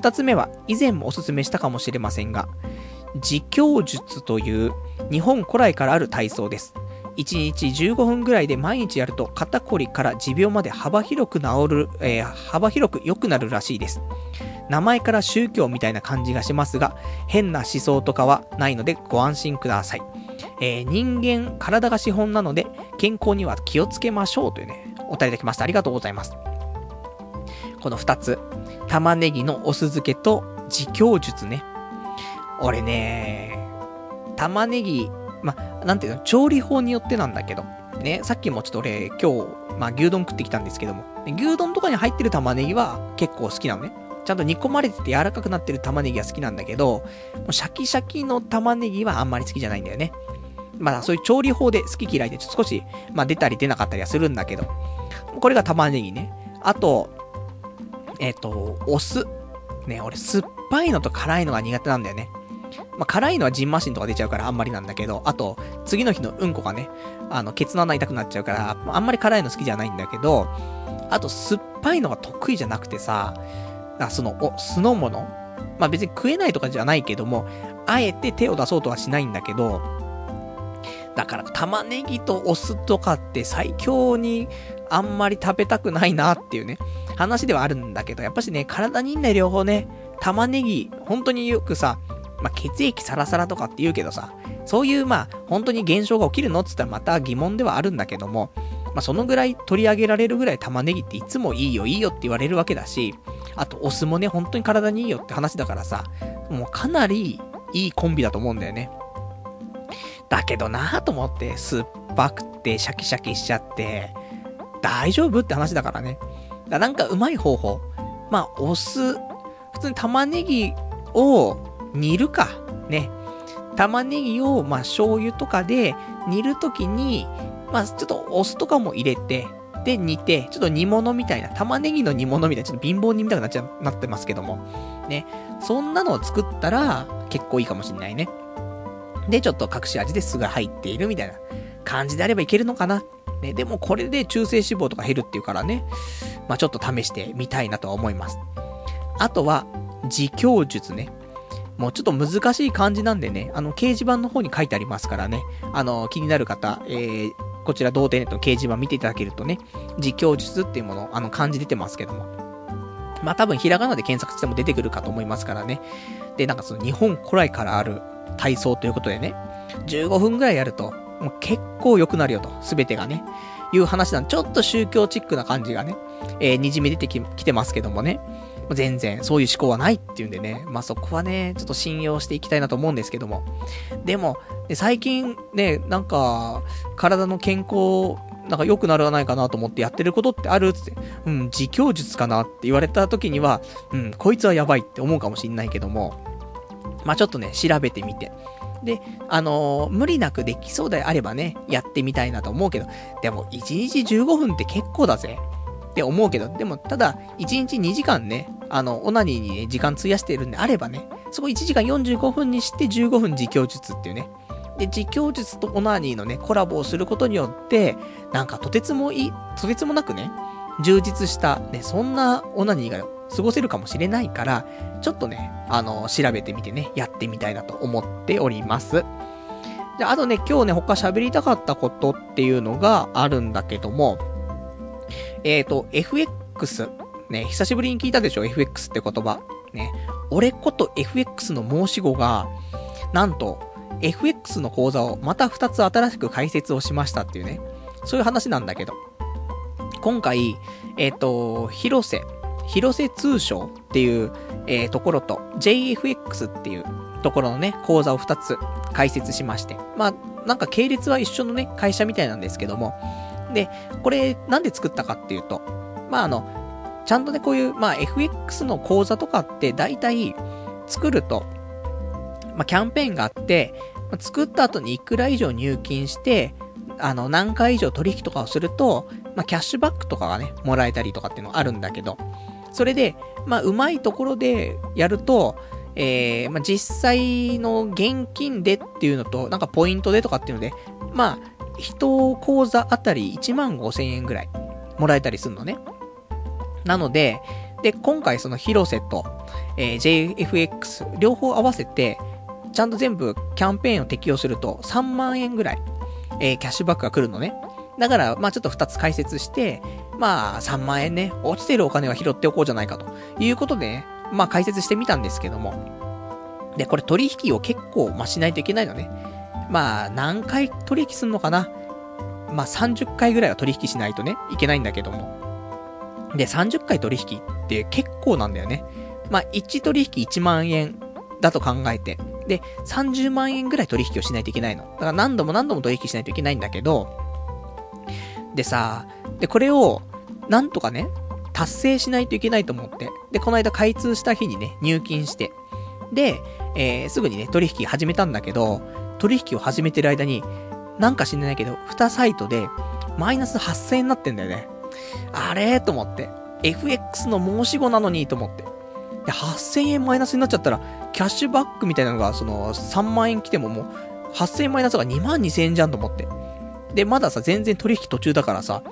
2つ目は、以前もおすすめしたかもしれませんが、自供術という日本古来からある体操です。1日15分ぐらいで毎日やると肩こりから持病まで幅広く治る、えー、幅広く良くなるらしいです。名前から宗教みたいな感じがしますが、変な思想とかはないのでご安心ください。えー、人間、体が資本なので、健康には気をつけましょうというね、お便りいただきました。ありがとうございます。この二つ、玉ねぎのお酢漬けと自供術ね。俺ね、玉ねぎ、まあ、なんていうの、調理法によってなんだけど、ね、さっきもちょっと俺、今日、まあ、牛丼食ってきたんですけども、牛丼とかに入ってる玉ねぎは結構好きなのね。ちゃんと煮込まれてて柔らかくなってる玉ねぎが好きなんだけど、もうシャキシャキの玉ねぎはあんまり好きじゃないんだよね。まあそういう調理法で好き嫌いで少し、まあ出たり出なかったりはするんだけど、これが玉ねぎね。あと、えっ、ー、と、お酢。ね、俺酸っぱいのと辛いのが苦手なんだよね。まあ、辛いのはジンマシンとか出ちゃうからあんまりなんだけど、あと、次の日のうんこがね、あの、ケツの穴痛くなっちゃうから、あんまり辛いの好きじゃないんだけど、あと、酸っぱいのが得意じゃなくてさ、だその、お、酢の物まあ別に食えないとかじゃないけども、あえて手を出そうとはしないんだけど、だから玉ねぎとお酢とかって最強にあんまり食べたくないなっていうね、話ではあるんだけど、やっぱしね、体にいいんだよ、両方ね。玉ねぎ、本当によくさ、まあ、血液サラサラとかって言うけどさ、そういうまあ、本当に現象が起きるのって言ったらまた疑問ではあるんだけども、まあ、そのぐらい取り上げられるぐらい玉ねぎっていつもいいよいいよって言われるわけだし、あとお酢もね、本当に体にいいよって話だからさ、もうかなりいいコンビだと思うんだよね。だけどなぁと思って、酸っぱくてシャキシャキしちゃって、大丈夫って話だからね。だなんかうまい方法。まあ、お酢、普通に玉ねぎを煮るか。ね。玉ねぎを、まあ、醤油とかで煮るときに、まあ、ちょっとお酢とかも入れて、で、煮て、ちょっと煮物みたいな、玉ねぎの煮物みたいな、ちょっと貧乏煮みたいなっちゃ、なってますけども。ね。そんなのを作ったら、結構いいかもしんないね。で、ちょっと隠し味で酢が入っているみたいな感じであればいけるのかな。ね。でもこれで中性脂肪とか減るっていうからね。まあ、ちょっと試してみたいなとは思います。あとは、自供術ね。もうちょっと難しい漢字なんでね、あの、掲示板の方に書いてありますからね。あの、気になる方、えー、こちら、童貞ネットの掲示板見ていただけるとね、自供術っていうもの、あの、漢字出てますけども。まあ、多分、ひらがなで検索しても出てくるかと思いますからね。で、なんかその、日本古来からある体操ということでね、15分ぐらいやると、もう結構良くなるよと、すべてがね。いう話なんで、ちょっと宗教チックな感じがね、えー、滲み出て、きてますけどもね。全然、そういう思考はないっていうんでね、まあそこはね、ちょっと信用していきたいなと思うんですけども。でも、で最近ね、なんか、体の健康、なんか良くならないかなと思ってやってることってあるって、うん、自供術かなって言われた時には、うん、こいつはやばいって思うかもしんないけども、まあちょっとね、調べてみて。で、あのー、無理なくできそうであればね、やってみたいなと思うけど、でも1日15分って結構だぜ。って思うけど、でも、ただ、1日2時間ね、あの、オナニーにね、時間費やしているんであればね、そこ1時間45分にして15分自供術っていうね。で、自供術とオナニーのね、コラボをすることによって、なんかとてつもいい、とてつもなくね、充実した、ね、そんなオナニーが過ごせるかもしれないから、ちょっとね、あの、調べてみてね、やってみたいなと思っております。じゃあ、あとね、今日ね、他喋りたかったことっていうのがあるんだけども、えっ、ー、と、FX。ね、久しぶりに聞いたでしょ ?FX って言葉。ね。俺こと FX の申し子が、なんと、FX の講座をまた2つ新しく開設をしましたっていうね。そういう話なんだけど。今回、えっ、ー、と、広瀬、広瀬通商っていう、えー、ところと、JFX っていうところのね、講座を2つ開設しまして。まあ、なんか系列は一緒のね、会社みたいなんですけども、で、これなんで作ったかっていうと、まああの、ちゃんとね、こういう、まあ FX の講座とかって大体作ると、まあキャンペーンがあって、ま、作った後にいくら以上入金して、あの、何回以上取引とかをすると、まあキャッシュバックとかがね、もらえたりとかっていうのがあるんだけど、それで、まあうまいところでやると、えー、まあ実際の現金でっていうのと、なんかポイントでとかっていうので、まあ、人口座あたり1万5千円ぐらいもらえたりするのね。なので、で、今回その広瀬と、えー、JFX 両方合わせて、ちゃんと全部キャンペーンを適用すると3万円ぐらい、えー、キャッシュバックが来るのね。だから、まあちょっと2つ解説して、まあ3万円ね、落ちてるお金は拾っておこうじゃないかということで、まあ解説してみたんですけども。で、これ取引を結構、まあ、しないといけないのね。まあ、何回取引すんのかな？まあ、30回ぐらいは取引しないとね、いけないんだけども。で、30回取引って結構なんだよね。まあ、1取引1万円だと考えて。で、30万円ぐらい取引をしないといけないの。だから何度も何度も取引しないといけないんだけど、でさ、で、これを、なんとかね、達成しないといけないと思って。で、この間開通した日にね、入金して。で、えー、すぐにね、取引始めたんだけど、取引を始めてる間に、なんか知んないけど、2サイトで、マイナス8000円になってんだよね。あれと思って。FX の申し子なのにと思って。で、8000円マイナスになっちゃったら、キャッシュバックみたいなのが、その、3万円来てももう、8000円マイナスが2万2000円じゃんと思って。で、まださ、全然取引途中だからさ、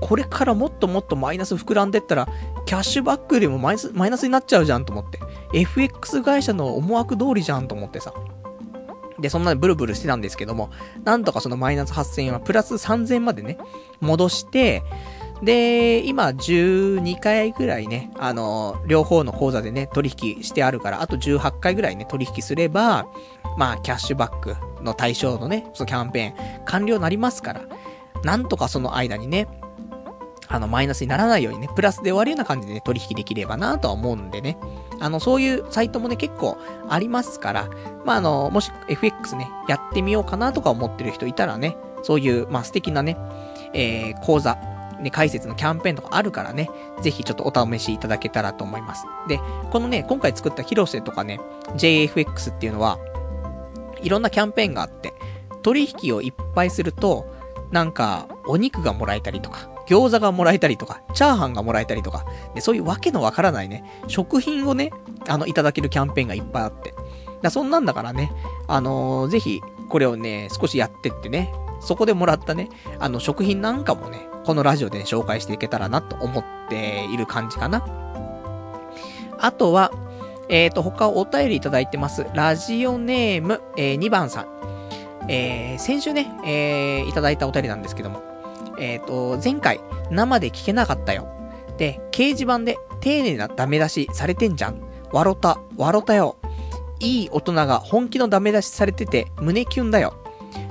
これからもっともっとマイナス膨らんでったら、キャッシュバックよりもマイナス、マイナスになっちゃうじゃんと思って。FX 会社の思惑通りじゃんと思ってさ。で、そんなブルブルしてたんですけども、なんとかそのマイナス8000円はプラス3000円までね、戻して、で、今12回ぐらいね、あの両方の口座でね、取引してあるから、あと18回ぐらいね、取引すれば、まあ、キャッシュバックの対象のね、そのキャンペーン完了になりますから、なんとかその間にね、あの、マイナスにならないようにね、プラスで終わるような感じでね、取引できればなとは思うんでね。あの、そういうサイトもね、結構ありますから、まあ、あの、もし FX ね、やってみようかなとか思ってる人いたらね、そういう、まあ、素敵なね、えー、講座、ね、解説のキャンペーンとかあるからね、ぜひちょっとお試しいただけたらと思います。で、このね、今回作った広瀬とかね、JFX っていうのは、いろんなキャンペーンがあって、取引をいっぱいすると、なんか、お肉がもらえたりとか、餃子がもらえたりとか、チャーハンがもらえたりとか、でそういうわけのわからないね、食品をね、あの、いただけるキャンペーンがいっぱいあって。だそんなんだからね、あのー、ぜひ、これをね、少しやってってね、そこでもらったね、あの、食品なんかもね、このラジオで、ね、紹介していけたらなと思っている感じかな。あとは、えっ、ー、と、他お便りいただいてます。ラジオネーム、えー、2番さん。えー、先週ね、えー、いただいたお便りなんですけども、えっ、ー、と、前回、生で聞けなかったよ。で、掲示板で丁寧なダメ出しされてんじゃん。わろた、わろたよ。いい大人が本気のダメ出しされてて胸キュンだよ。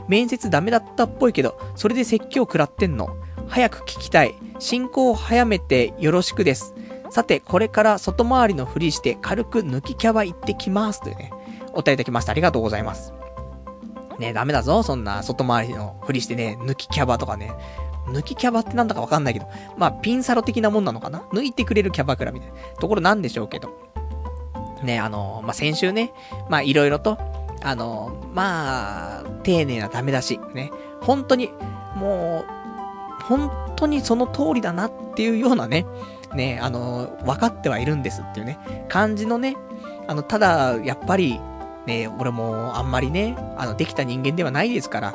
面接ダメだったっぽいけど、それで説教食らってんの。早く聞きたい。進行を早めてよろしくです。さて、これから外回りのふりして軽く抜きキャバ行ってきます。というね、お便りいただきました。ありがとうございます。ねダメだぞ。そんな外回りのふりしてね、抜きキャバとかね。抜きキャバってなんだかわかんないけど、まあ、ピンサロ的なもんなのかな？抜いてくれるキャバクラみたいな。ところなんでしょうけど。ね、あの、まあ、先週ね、まあ、いろいろと、あの、まあ、丁寧なダメ出し、ね、本当に、もう、本当にその通りだなっていうようなね、ね、あの、分かってはいるんですっていうね、感じのね、あの、ただ、やっぱり、ね、俺もあんまりね、あの、できた人間ではないですから、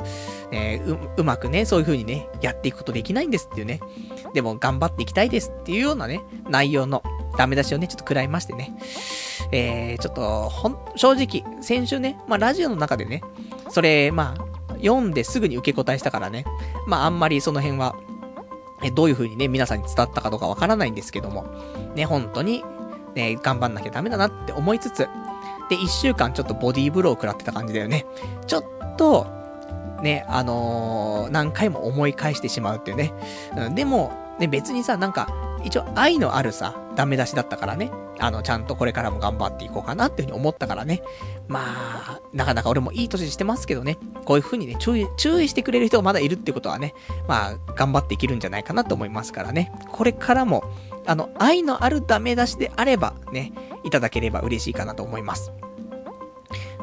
ね、う、うまくね、そういう風にね、やっていくことできないんですっていうね。でも頑張っていきたいですっていうようなね、内容のダメ出しをね、ちょっと食らいましてね。えー、ちょっと、ほん、正直、先週ね、まあ、ラジオの中でね、それ、まあ、読んですぐに受け答えしたからね、まあ、あんまりその辺は、え、どういう風にね、皆さんに伝わったかどうかわからないんですけども、ね、本当に、ね、頑張んなきゃダメだなって思いつつ、で、一週間ちょっとボディーブローを食らってた感じだよね。ちょっと、ね、あのー、何回も思い返してしまうっていうね。うん、でも、ね、別にさ、なんか、一応愛のあるさ、ダメ出しだったからね。あの、ちゃんとこれからも頑張っていこうかなっていうふうに思ったからね。まあ、なかなか俺もいい年してますけどね。こういうふうにね、注意、注意してくれる人がまだいるってことはね、まあ、頑張っていけるんじゃないかなと思いますからね。これからも、あの、愛のあるダメ出しであれば、ね、いただければ嬉しいかなと思います。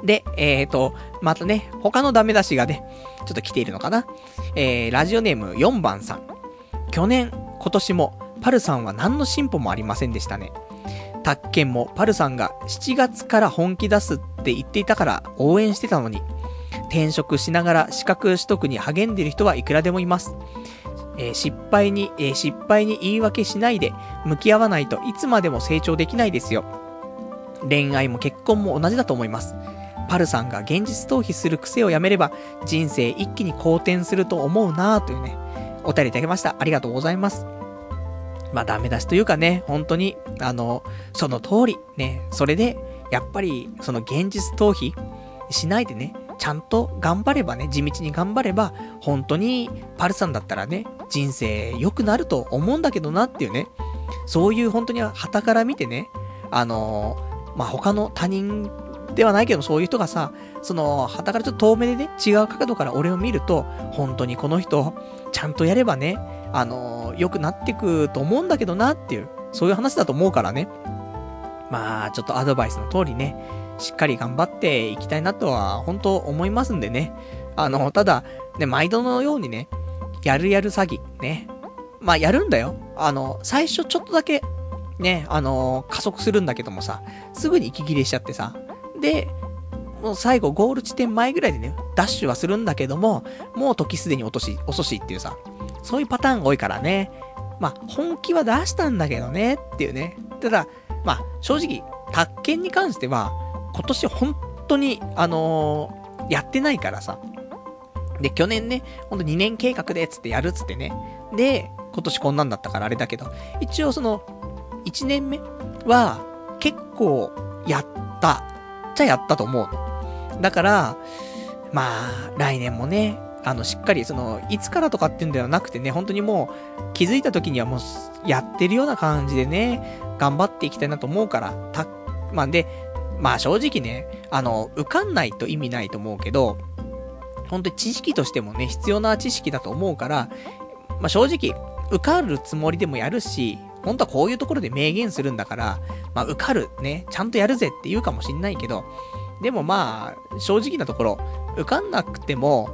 で、えーと、またね、他のダメ出しがね、ちょっと来ているのかな。えー、ラジオネーム4番さん。去年、今年も、パルさんは何の進歩もありませんでしたね。宅建もパルさんが7月から本気出すって言っていたから応援してたのに、転職しながら資格取得に励んでいる人はいくらでもいます。え、失敗に、え、失敗に言い訳しないで向き合わないといつまでも成長できないですよ。恋愛も結婚も同じだと思います。パルさんが現実逃避する癖をやめれば、人生一気に好転すると思うなぁというね、お便りいただきました。ありがとうございます。まあ、ダメ出しというかね、本当に、あの、その通り、ね、それで、やっぱり、その現実逃避しないでね、ちゃんと頑張ればね、地道に頑張れば、本当に、パルさんだったらね、人生良くなると思うんだけどなっていうね、そういう本当に旗から見てね、あのまあ、他の他人ではないけど、そういう人がさ、その、旗からちょっと遠目でね、違う角度から俺を見ると、本当にこの人、ちゃんとやればね、あのー、良くなってくと思うんだけどなっていう、そういう話だと思うからね。まあ、ちょっとアドバイスの通りね、しっかり頑張っていきたいなとは、本当思いますんでね。あの、ただ、ね、毎度のようにね、やるやる詐欺、ね。まあ、やるんだよ。あの、最初ちょっとだけ、ね、あの、加速するんだけどもさ、すぐに息切れしちゃってさ、で、もう最後ゴール地点前ぐらいでね、ダッシュはするんだけども、もう時すでに落とし、遅しっていうさ、そういうパターンが多いからね。まあ、本気は出したんだけどね、っていうね。ただ、まあ、正直、宅建に関しては、今年本当に、あのー、やってないからさ。で、去年ね、ほんと2年計画で、つってやるっつってね。で、今年こんなんだったからあれだけど、一応その、1年目は、結構、やったちゃやったと思う。だから、まあ、来年もね、あの、しっかり、その、いつからとかっていうんではなくてね、本当にもう、気づいた時にはもう、やってるような感じでね、頑張っていきたいなと思うから、た、まあ、で、まあ正直ね、あの、受かんないと意味ないと思うけど、本当に知識としてもね、必要な知識だと思うから、まあ正直、受かるつもりでもやるし、本当はこういうところで明言するんだから、まあ受かる、ね、ちゃんとやるぜって言うかもしんないけど、でもまあ、正直なところ、受かんなくても、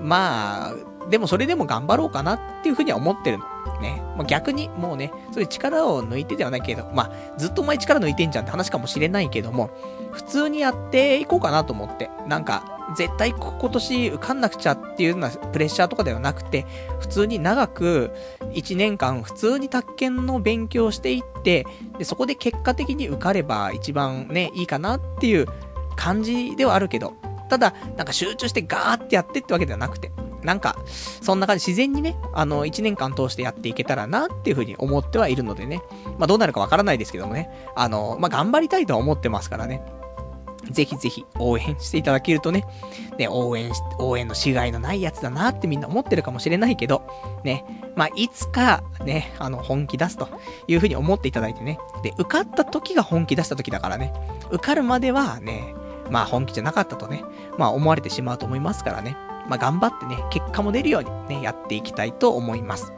まあ、でもそれでも頑張ろうかなっていうふうには思ってるの。ね。まあ、逆に、もうね、そういう力を抜いてではないけど、まあ、ずっとお前力抜いてんじゃんって話かもしれないけども、普通にやっていこうかなと思って。なんか、絶対今年受かんなくちゃっていうようなプレッシャーとかではなくて、普通に長く1年間普通に宅建の勉強していって、で、そこで結果的に受かれば一番ね、いいかなっていう感じではあるけど、ただ、なんか集中してガーってやってってわけではなくて、なんか、そんな感じ、自然にね、あの、1年間通してやっていけたらなっていうふうに思ってはいるのでね。まあ、どうなるかわからないですけどもね。あの、まあ、頑張りたいとは思ってますからね。ぜひぜひ応援していただけるとね、ね、応援し、応援のしがいのないやつだなってみんな思ってるかもしれないけど、ね、まあ、いつか、ね、あの、本気出すというふうに思っていただいてね。で、受かった時が本気出した時だからね。受かるまではね、まあ本気じゃなかったとね、まあ思われてしまうと思いますからね。まあ頑張ってね、結果も出るようにね、やっていきたいと思います。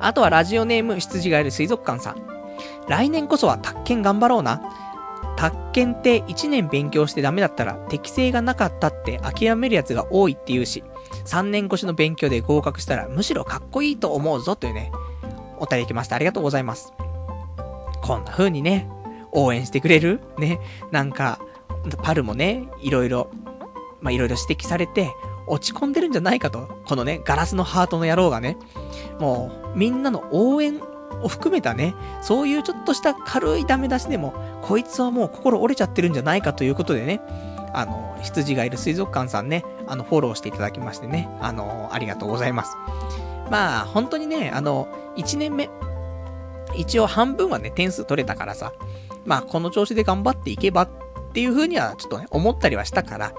あとはラジオネーム、羊がいる水族館さん。来年こそは宅建頑張ろうな。宅建って1年勉強してダメだったら適性がなかったって諦めるやつが多いって言うし、3年越しの勉強で合格したらむしろかっこいいと思うぞというね、お便りきました。ありがとうございます。こんな風にね、応援してくれる？ね、なんか、パルもね、いろいろ、まあ、いろいろ指摘されて、落ち込んでるんじゃないかと。このね、ガラスのハートの野郎がね、もう、みんなの応援を含めたね、そういうちょっとした軽いダメ出しでも、こいつはもう心折れちゃってるんじゃないかということでね、あの、羊がいる水族館さんね、あの、フォローしていただきましてね、あの、ありがとうございます。まあ、本当にね、あの、1年目、一応半分はね、点数取れたからさ、まあ、この調子で頑張っていけばっていう風にはちょっとね、思ったりはしたから、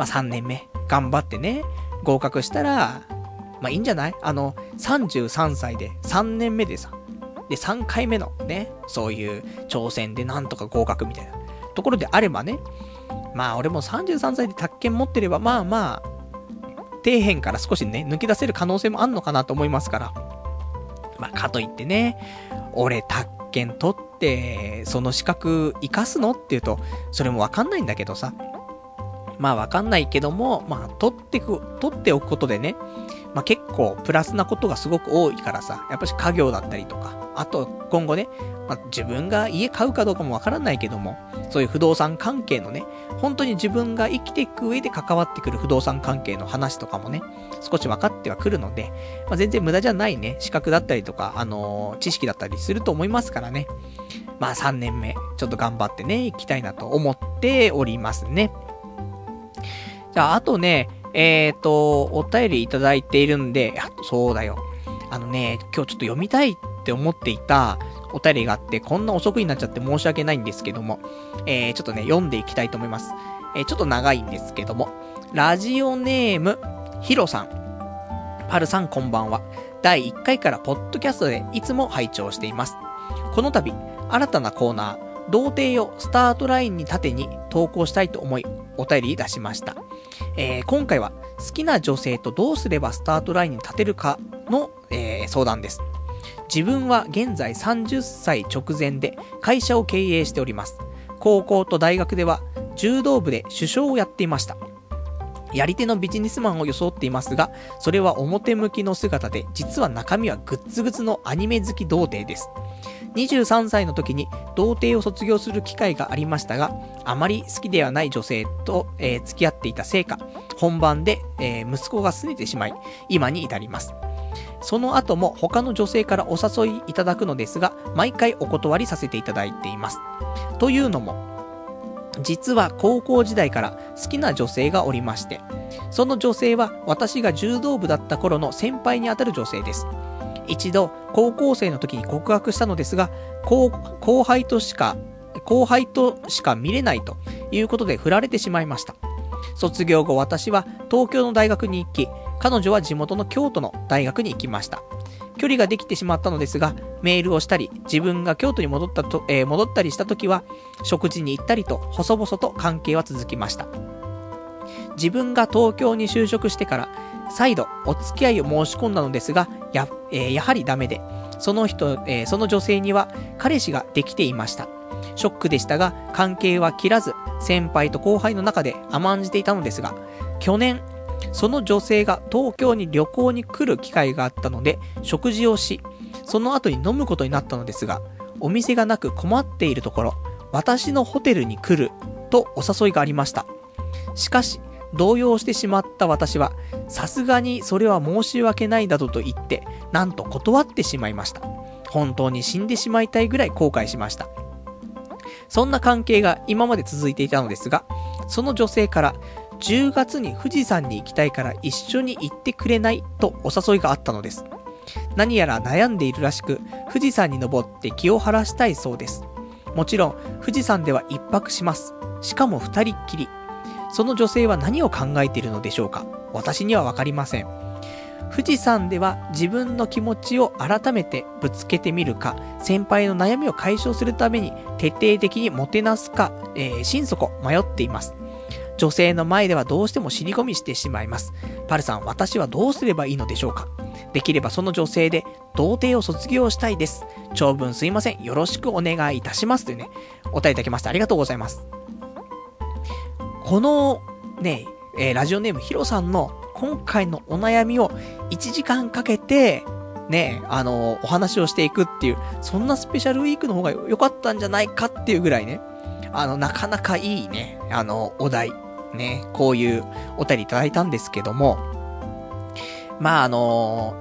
まあ3年目、頑張ってね、合格したら、まあいいんじゃない？あの、33歳で3年目でさ、で3回目のね、そういう挑戦でなんとか合格みたいなところであればね、まあ俺も33歳で宅建持ってれば、まあまあ、底辺から少しね、抜き出せる可能性もあんのかなと思いますから。まあかといってね、俺宅建取って、その資格活かすの？っていうと、それもわかんないんだけどさ。まあわかんないけども、まあ取ってく、取っておくことでね、まあ結構プラスなことがすごく多いからさ、やっぱし家業だったりとか、あと今後ね、まあ、自分が家買うかどうかもわからないけども、そういう不動産関係のね、本当に自分が生きていく上で関わってくる不動産関係の話とかもね、少し分かってはくるので、まあ、全然無駄じゃないね、資格だったりとか、あのー、知識だったりすると思いますからね。まあ3年目、ちょっと頑張ってね、行きたいなと思っておりますね。じゃあ、あとね、えっ、ー、と、お便りいただいているんで、あそうだよ。あのね、今日ちょっと読みたいって思っていたお便りがあって、こんな遅くになっちゃって申し訳ないんですけども、えー、ちょっとね、読んでいきたいと思います。えー、ちょっと長いんですけども、ラジオネーム、ヒロさん。パルさんこんばんは。第1回からポッドキャストでいつも拝聴しています。この度、新たなコーナー、童貞をスタートラインに縦に投稿したいと思い、お便り出しました。えー、今回は好きな女性とどうすればスタートラインに立てるかの、えー、相談です。自分は現在30歳直前で会社を経営しております。高校と大学では柔道部で首相をやっていました。やり手のビジネスマンを装っていますが、それは表向きの姿で、実は中身はグッズグツのアニメ好き童貞です。23歳の時に童貞を卒業する機会がありましたが、あまり好きではない女性と、えー、付き合っていたせいか、本番で、えー、息子が拗ねてしまい、今に至ります。その後も他の女性からお誘いいただくのですが、毎回お断りさせていただいています。というのも、実は高校時代から好きな女性がおりまして、その女性は私が柔道部だった頃の先輩にあたる女性です。一度、高校生の時に告白したのですが、後輩としか、後輩としか見れないということで振られてしまいました。卒業後私は東京の大学に行き、彼女は地元の京都の大学に行きました。距離ができてしまったのですが、メールをしたり、自分が京都に戻ったと、えー、戻ったりした時は、食事に行ったりと、細々と関係は続きました。自分が東京に就職してから、再度お付き合いを申し込んだのですが、や、えー、やはりダメで、その人、えー、その女性には彼氏ができていました。ショックでしたが、関係は切らず、先輩と後輩の中で甘んじていたのですが、去年、その女性が東京に旅行に来る機会があったので、食事をし、その後に飲むことになったのですが、お店がなく困っているところ、私のホテルに来るとお誘いがありました。しかし、動揺してしまった私は、さすがにそれは申し訳ないなどと言って、なんと断ってしまいました。本当に死んでしまいたいぐらい後悔しました。そんな関係が今まで続いていたのですが、その女性から10月に富士山に行きたいから一緒に行ってくれないとお誘いがあったのです。何やら悩んでいるらしく、富士山に登って気を晴らしたいそうです。もちろん、富士山では一泊します。しかも二人っきり。その女性は何を考えているのでしょうか？私にはわかりません。富士山では自分の気持ちを改めてぶつけてみるか、先輩の悩みを解消するために徹底的にもてなすか、えー、心底迷っています。女性の前ではどうしても尻込みしてしまいます。パルさん、私はどうすればいいのでしょうか？できればその女性で、童貞を卒業したいです。長文すいません。よろしくお願いいたします。というね、お便りいただきましてありがとうございます。この、ね、えー、ラジオネームヒロさんの今回のお悩みを1時間かけて、ね、あのー、お話をしていくっていう、そんなスペシャルウィークの方が良かったんじゃないかっていうぐらいね、あの、なかなかいいね、あの、お題、ね、こういうお便りいただいたんですけども、まああの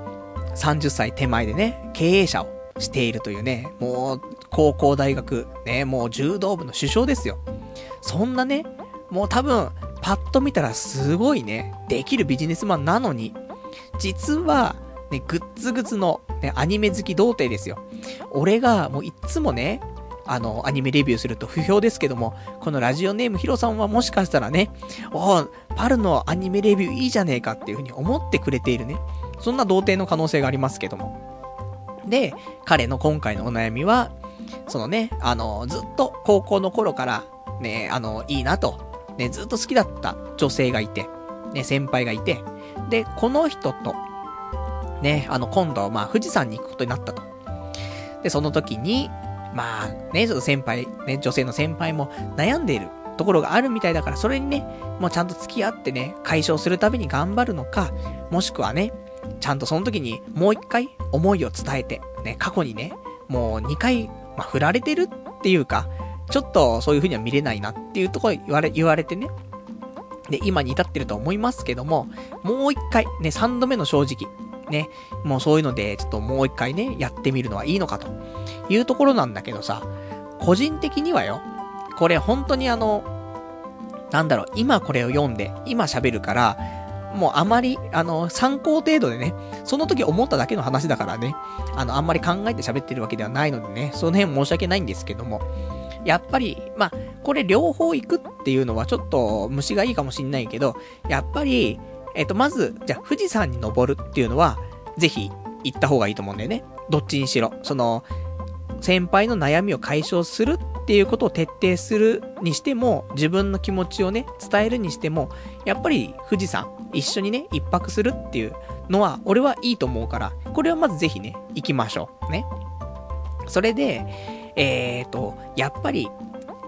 ー、30歳手前でね、経営者をしているというね、もう、高校大学、ね、もう柔道部の首相ですよ。そんなね、もう多分、パッと見たらすごいね、できるビジネスマンなのに、実は、ね、グッズグッズの、ね、アニメ好き童貞ですよ。俺がもういっつもね、あの、アニメレビューすると不評ですけども、このラジオネームヒロさんはもしかしたらね、おパルのアニメレビューいいじゃねえかっていう風に思ってくれているね、そんな童貞の可能性がありますけども。で、彼の今回のお悩みは、そのね、あの、ずっと高校の頃から、ね、あの、いいなと、ね、ずっと好きだった女性がいて、ね、先輩がいて、で、この人と、ね、あの、今度、まあ、富士山に行くことになったと。で、その時に、まあね、ちょっと先輩、ね、女性の先輩も悩んでいるところがあるみたいだから、それにね、もうちゃんと付き合ってね、解消するために頑張るのか、もしくはね、ちゃんとその時にもう一回思いを伝えて、ね、過去にね、もう二回、まあ、振られてるっていうか、ちょっとそういう風には見れないなっていうところ言われ、言われてね。で、今に至ってると思いますけども、もう一回、ね、三度目の正直、ね、もうそういうので、ちょっともう一回ね、やってみるのはいいのかというところなんだけどさ、個人的にはよ、これ本当にあの、なんだろう、今これを読んで、今喋るから、もうあまり、あの、参考程度でね、その時思っただけの話だからね、あの、あんまり考えて喋ってるわけではないのでね、その辺申し訳ないんですけども、やっぱり、まあ、これ両方行くっていうのはちょっと虫がいいかもしんないけど、やっぱり、えっ、と、まず、じゃあ富士山に登るっていうのは、ぜひ行った方がいいと思うんだよね。どっちにしろ。その、先輩の悩みを解消するっていうことを徹底するにしても、自分の気持ちをね、伝えるにしても、やっぱり富士山、一緒にね、一泊するっていうのは、俺はいいと思うから、これはまずぜひね、行きましょう。ね。それで、えーと、やっぱり、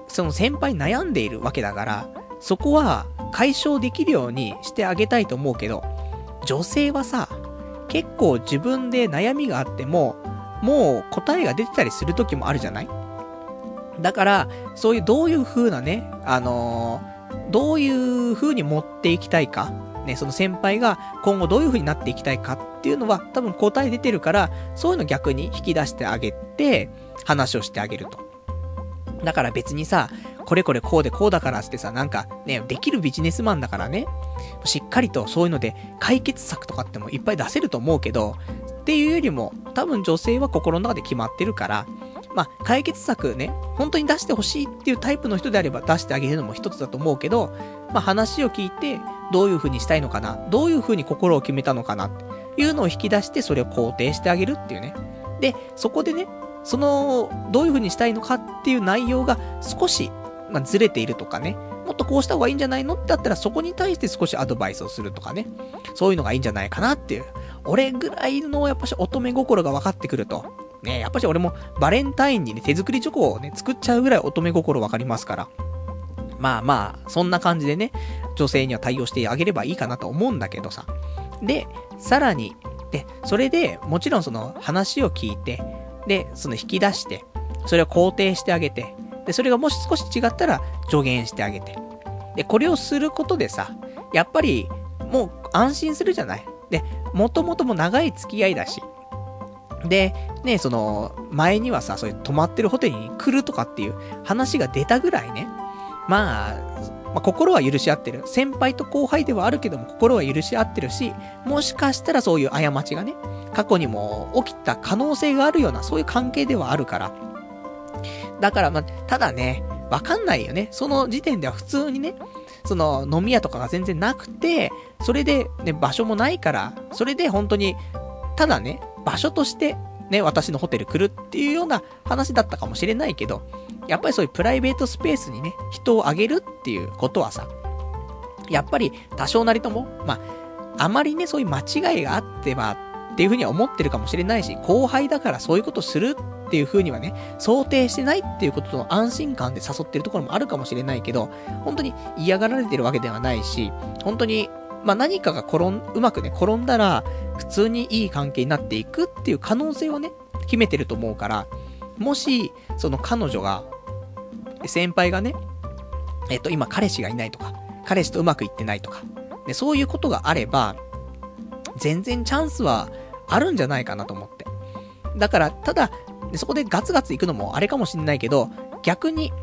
その先輩悩んでいるわけだから、そこは解消できるようにしてあげたいと思うけど、女性はさ、結構自分で悩みがあっても、もう答えが出てたりする時もあるじゃない？だから、そういうどういう風なね、あのー、どういう風に持っていきたいか、ね、その先輩が今後どういう風になっていきたいかっていうのは多分答え出てるから、そういうの逆に引き出してあげて、話をしてあげると。だから別にさ、これこれこうでこうだからってさ、なんかね、できるビジネスマンだからね、しっかりとそういうので解決策とかってもいっぱい出せると思うけど、っていうよりも、多分女性は心の中で決まってるから、まあ、解決策ね、本当に出してほしいっていうタイプの人であれば出してあげるのも一つだと思うけど、まあ、話を聞いて、どういう風にしたいのかな、どういう風に心を決めたのかなっていうのを引き出して、それを肯定してあげるっていうね。で、そこでね、その、どういう風にしたいのかっていう内容が少し、まあ、ずれているとかね、もっとこうした方がいいんじゃないの？ってあったら、そこに対して少しアドバイスをするとかね。そういうのがいいんじゃないかなっていう。俺ぐらいの、やっぱし乙女心が分かってくると。ね、やっぱし俺もバレンタインにね、手作りチョコをね、作っちゃうぐらい乙女心分かりますから。まあまあ、そんな感じでね、女性には対応してあげればいいかなと思うんだけどさ。で、さらに、で、それで、もちろんその話を聞いて、で、その引き出して、それを肯定してあげて、で、それがもし少し違ったら助言してあげて。で、これをすることでさ、やっぱり、もう安心するじゃないで、もともとも長い付き合いだし。で、ね、その、前にはさ、そういう泊まってるホテルに来るとかっていう話が出たぐらいね。まあ、まあ、心は許し合ってる。先輩と後輩ではあるけども、心は許し合ってるし、もしかしたらそういう過ちがね、過去にも起きた可能性があるような、そういう関係ではあるから。だから、まあ、ただね、わかんないよね。その時点では普通にね、その飲み屋とかが全然なくて、それでね、場所もないから、それで本当に、ただね、場所としてね、私のホテル来るっていうような話だったかもしれないけど、やっぱりそういうプライベートスペースにね、人をあげるっていうことはさ、やっぱり多少なりとも、まあ、あまりね、そういう間違いがあっては、っていうふうには思ってるかもしれないし、後輩だからそういうことするっていう風にはね、想定してないっていうことの安心感で誘ってるところもあるかもしれないけど、本当に嫌がられてるわけではないし、本当に、まあ、何かが転ん、うまくね、転んだら、普通にいい関係になっていくっていう可能性をね、秘めてると思うから、もし、その彼女が、先輩がね、えっと、今彼氏がいないとか、彼氏とうまくいってないとか、で、そういうことがあれば、全然チャンスはあるんじゃないかなと思って。だから、ただ、そこでガツガツ行くのもあれかもしんないけど、逆に、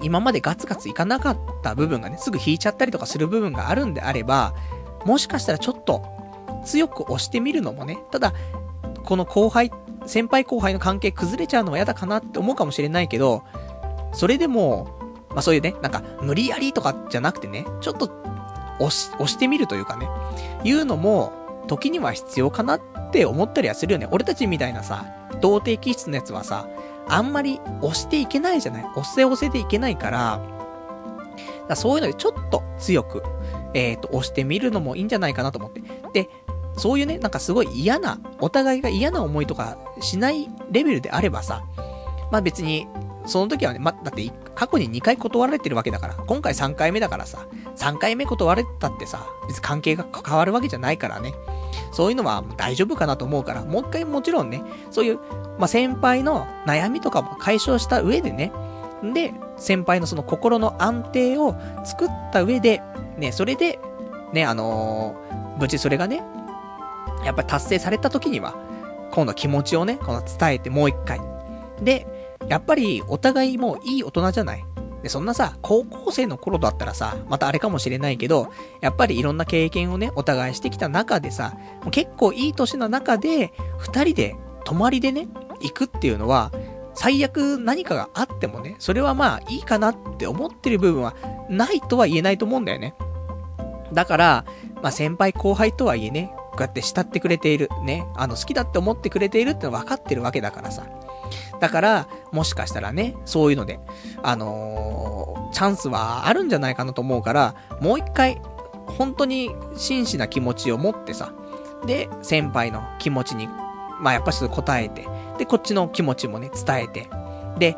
今までガツガツ行かなかった部分がね、すぐ引いちゃったりとかする部分があるんであれば、もしかしたらちょっと、強く押してみるのもね、ただ、この後輩、先輩後輩の関係崩れちゃうのは嫌だかなって思うかもしれないけど、それでも、まあそういうね、なんか、無理やりとかじゃなくてね、ちょっと、押し、押してみるというかね、いうのも、時には必要かなって思ったりはするよね。俺たちみたいなさ、童貞気質のやつはさ、あんまり押していけないじゃない？押せ押せでいけないから、だそういうのでちょっと強く、えっ、ー、と、押してみるのもいいんじゃないかなと思って。で、そういうね、なんかすごい嫌な、お互いが嫌な思いとかしないレベルであればさ、まあ別に、その時はね、ま、だって過去に2回断られてるわけだから、今回3回目だからさ、3回目断られたってさ、別に関係が変わるわけじゃないからね。そういうのは大丈夫かなと思うから、もう一回もちろんね、そういう、まあ、先輩の悩みとかも解消した上でね、で、先輩のその心の安定を作った上で、ね、それで、ね、あのー、無事それがね、やっぱり達成された時には、今度は気持ちをね、この伝えてもう一回。で、やっぱりお互いもういい大人じゃない？で、そんなさ、高校生の頃だったらさ、またあれかもしれないけど、やっぱりいろんな経験をね、お互いしてきた中でさ、もう結構いい年の中で、二人で、泊まりでね、行くっていうのは、最悪何かがあってもね、それはまあいいかなって思ってる部分はないとは言えないと思うんだよね。だから、まあ先輩後輩とはいえね、こうやって慕ってくれている、ね、あの好きだって思ってくれているっての分かってるわけだからさ。だから、もしかしたらね、そういうので、あのー、チャンスはあるんじゃないかなと思うから、もう一回、本当に真摯な気持ちを持ってさ、で、先輩の気持ちに、まあやっぱし答えて、で、こっちの気持ちもね、伝えて、で、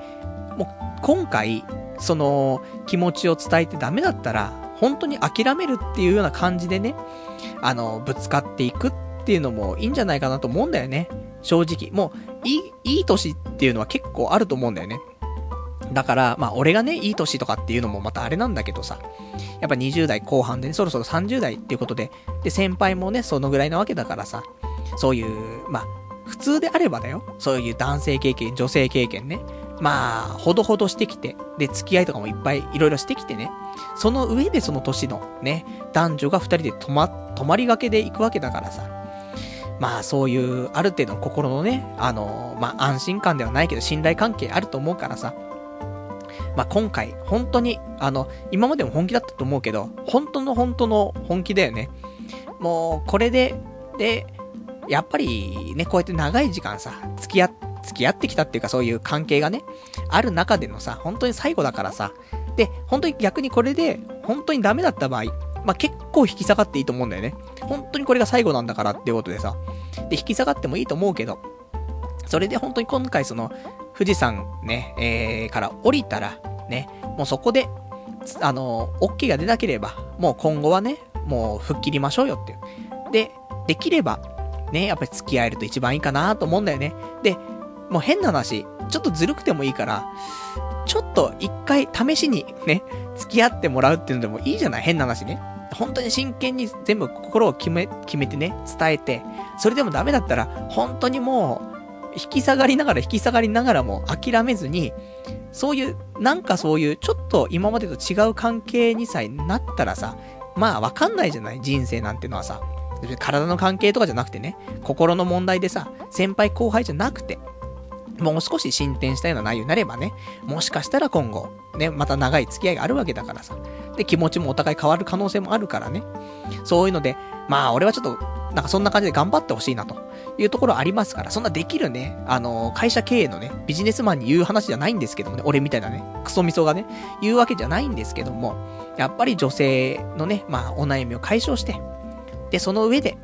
もう、今回、その、気持ちを伝えてダメだったら、本当に諦めるっていうような感じでね、あの、ぶつかっていくっていうのもいいんじゃないかなと思うんだよね。正直。もう、いい、いい年っていうのは結構あると思うんだよね。だから、まあ、俺がね、いい年とかっていうのもまたあれなんだけどさ、やっぱ20代後半でね、そろそろ30代っていうことで、で、先輩もね、そのぐらいなわけだからさ、そういう、まあ、普通であればだよ、そういう男性経験、女性経験ね、まあ、ほどほどしてきて、で、付き合いとかもいっぱいいろいろしてきてね、その上でその年のね、男女が二人で泊ま、泊まりがけで行くわけだからさ、まあそういう、ある程度の心のね、あの、まあ安心感ではないけど信頼関係あると思うからさ、まあ今回、本当に、あの、今までも本気だったと思うけど、本当の本当の本気だよね。もう、これで、で、やっぱりね、こうやって長い時間さ、付き合、付き合ってきたっていうかそういう関係がね、ある中でのさ、本当に最後だからさ、で、本当に逆にこれで、本当にダメだった場合、まあ、結構引き下がっていいと思うんだよね。本当にこれが最後なんだからっていうことでさ。で、引き下がってもいいと思うけど、それで本当に今回その、富士山ね、えー、から降りたら、ね、もうそこで、あの、OK が出なければ、もう今後はね、もう吹っ切りましょうよっていう。で、できれば、ね、やっぱり付き合えると一番いいかなと思うんだよね。で、もう変な話、ちょっとずるくてもいいから、ちょっと一回試しにね、付き合ってもらうっていうのでもいいじゃない？変な話ね。本当に真剣に全部心を決め、決めてね、伝えて、それでもダメだったら、本当にもう、引き下がりながら引き下がりながらも諦めずに、そういう、なんかそういう、ちょっと今までと違う関係にさえなったらさ、まあわかんないじゃない人生なんてのはさ。体の関係とかじゃなくてね、心の問題でさ、先輩後輩じゃなくて、もう少し進展したような内容になればね、もしかしたら今後、ね、また長い付き合いがあるわけだからさ。で、気持ちもお互い変わる可能性もあるからね。そういうので、まあ、俺はちょっと、なんかそんな感じで頑張ってほしいなというところありますから、そんなできるね、あの、会社経営のね、ビジネスマンに言う話じゃないんですけどもね、俺みたいなね、クソみそがね、言うわけじゃないんですけども、やっぱり女性のね、まあ、お悩みを解消して、で、その上で、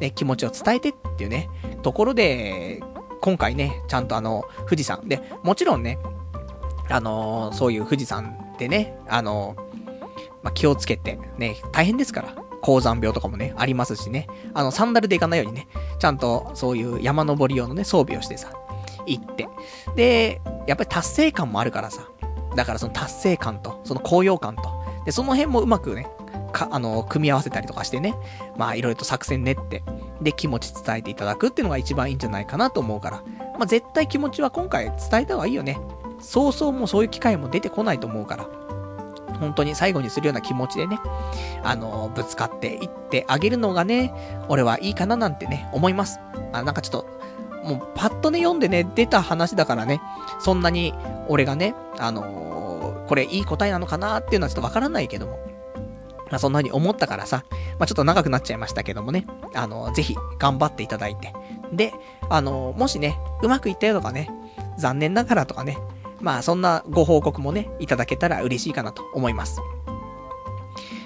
ね、気持ちを伝えてっていうね、ところで、今回ね、ちゃんとあの、富士山。で、もちろんね、あの、そういう富士山でね、あの、まあ、気をつけて、ね、大変ですから。高山病とかもね、ありますしね。あの、サンダルで行かないようにね、ちゃんとそういう山登り用のね、装備をしてさ、行って。で、やっぱり達成感もあるからさ。だからその達成感と、その高揚感と。で、その辺もうまくね、か、あの、組み合わせたりとかしてね、まあ、いろいろと作戦練って、で、気持ち伝えていただくっていうのが一番いいんじゃないかなと思うから、まあ、絶対気持ちは今回伝えた方がいいよね。そうそうもうそういう機会も出てこないと思うから、本当に最後にするような気持ちでね、あの、ぶつかっていってあげるのがね、俺はいいかななんてね、思います。あ、なんかちょっと、もうパッとね、読んでね、出た話だからね、そんなに俺がね、あのー、これいい答えなのかなっていうのはちょっとわからないけども、まあ、そんな風に思ったからさ、まあ、ちょっと長くなっちゃいましたけどもね、あの、ぜひ頑張っていただいて。で、あの、もしね、うまくいったよとかね、残念ながらとかね、まあそんなご報告もね、いただけたら嬉しいかなと思います。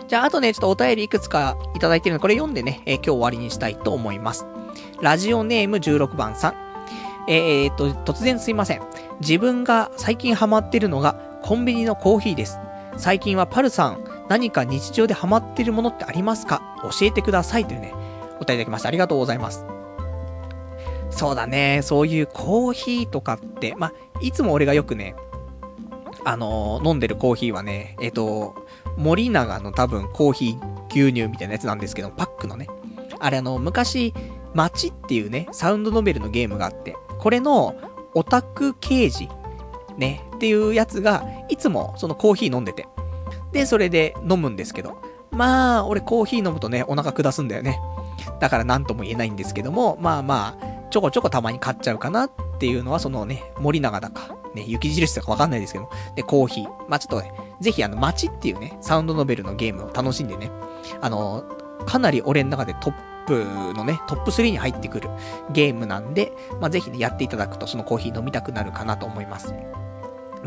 じゃあ、あとね、ちょっとお便りいくつかいただいてるので、これ読んでね、えー、今日終わりにしたいと思います。ラジオネーム16番さん。えー、っと、突然すいません。自分が最近ハマってるのがコンビニのコーヒーです。最近はパルさん、何か日常でハマってるものってありますか？教えてくださいというね、お答えいただきました。ありがとうございます。そうだね、そういうコーヒーとかって、まあ、いつも俺がよくね、あのー、飲んでるコーヒーはね、えっ、ー、と、森永の多分コーヒー牛乳みたいなやつなんですけど、パックのね。あれあの、昔、街っていうね、サウンドノベルのゲームがあって、これのオタク刑事、ね、っていうやつが、いつもそのコーヒー飲んでて。で、それで飲むんですけど。まあ、俺コーヒー飲むとね、お腹下すんだよね。だから何とも言えないんですけども、まあまあ、ちょこちょこたまに買っちゃうかなっていうのは、そのね、森永だか、ね、雪印とかわかんないですけど、で、コーヒー。まあちょっとね、ぜひあの、街っていうね、サウンドノベルのゲームを楽しんでね、あの、かなり俺の中でトップのね、トップ3に入ってくるゲームなんで、まあぜひね、やっていただくとそのコーヒー飲みたくなるかなと思います。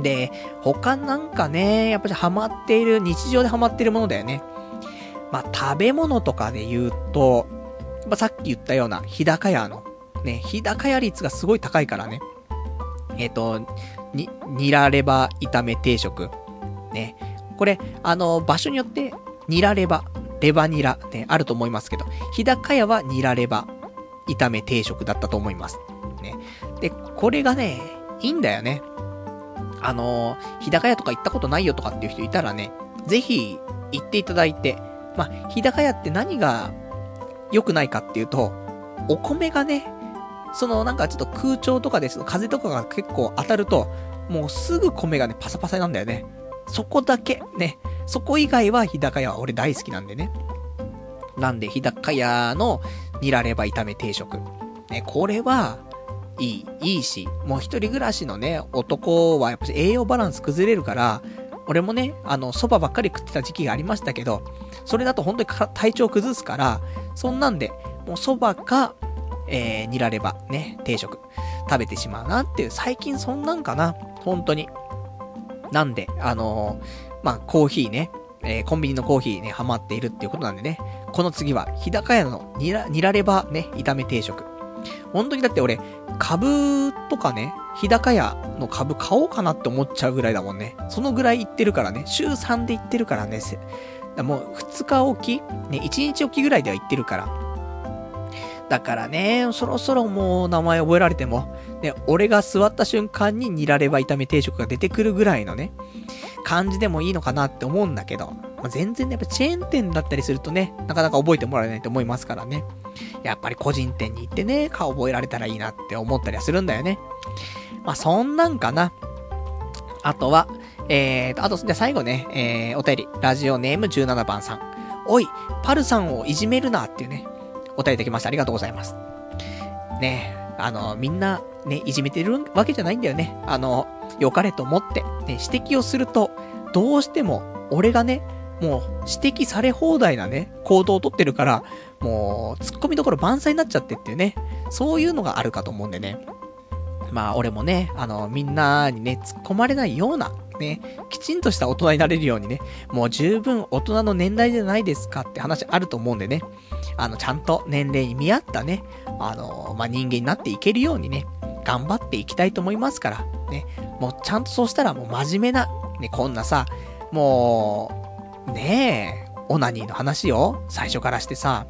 で、他なんかね、やっぱりハマっている、日常でハマっているものだよね。まあ食べ物とかで言うと、まあ、さっき言ったような日高屋のね、日高屋率がすごい高いからね。えっ、ー、と、に、ニラレバ炒め定食。ね。これ、あの、場所によって、ニラレバ、レバニラ、ね、あると思いますけど、日高屋はニラレバ炒め定食だったと思います。ね。で、これがね、いいんだよね。あの、日高屋とか行ったことないよとかっていう人いたらね、ぜひ行っていただいて、まあ、日高屋って何が良くないかっていうと、お米がね、そのなんかちょっと空調とかです、風とかが結構当たると、もうすぐ米がね、パサパサなんだよね。そこだけ、ね。そこ以外は日高屋は俺大好きなんでね。なんで、日高屋のニラレバ炒め定食。ね、これは、いい、いいし、もう一人暮らしのね、男はやっぱ栄養バランス崩れるから、俺もね、あの、蕎麦ばっかり食ってた時期がありましたけど、それだと本当に体調崩すから、そんなんで、もう蕎麦か、えー、煮られば、ね、定食、食べてしまうなっていう、最近そんなんかな、本当に。なんで、あのー、まあ、コーヒーね、えー、コンビニのコーヒーね、ハマっているっていうことなんでね、この次は、日高屋の煮ら、煮らればね、炒め定食。本当にだって俺、株とかね、日高屋の株買おうかなって思っちゃうぐらいだもんね。そのぐらい行ってるからね、週3で行ってるからね、もう2日おきね、1日おきぐらいでは行ってるから。だからね、そろそろもう名前覚えられても、ね、俺が座った瞬間にニラレバ炒め定食が出てくるぐらいのね、感じでもいいのかなって思うんだけど、まあ、全然ね、やっぱチェーン店だったりするとね、なかなか覚えてもらえないと思いますからね。やっぱり個人店に行ってね、顔覚えられたらいいなって思ったりはするんだよね。まあ、そんなんかな。あとは、えーと、あと、じゃ最後ね、えー、お便り、ラジオネーム17番さん。おい、パルさんをいじめるなっていうね、お便りできました。ありがとうございます。ねあの、みんな、ね、いじめてるわけじゃないんだよね。あの、良かれと思って、ね、指摘をすると、どうしても、俺がね、もう、指摘され放題なね、行動をとってるから、もう、突っ込みどころ満載になっちゃってっていうね、そういうのがあるかと思うんでね。まあ、俺もね、あの、みんなにね、突っ込まれないような、ね、きちんとした大人になれるようにね、もう十分大人の年代じゃないですかって話あると思うんでね、あの、ちゃんと年齢に見合ったね、あの、まあ、人間になっていけるようにね、頑張っていきたいと思いますから、ね、もうちゃんとそうしたらもう真面目な、ね、こんなさ、もう、ねえ、オナニーの話を最初からしてさ、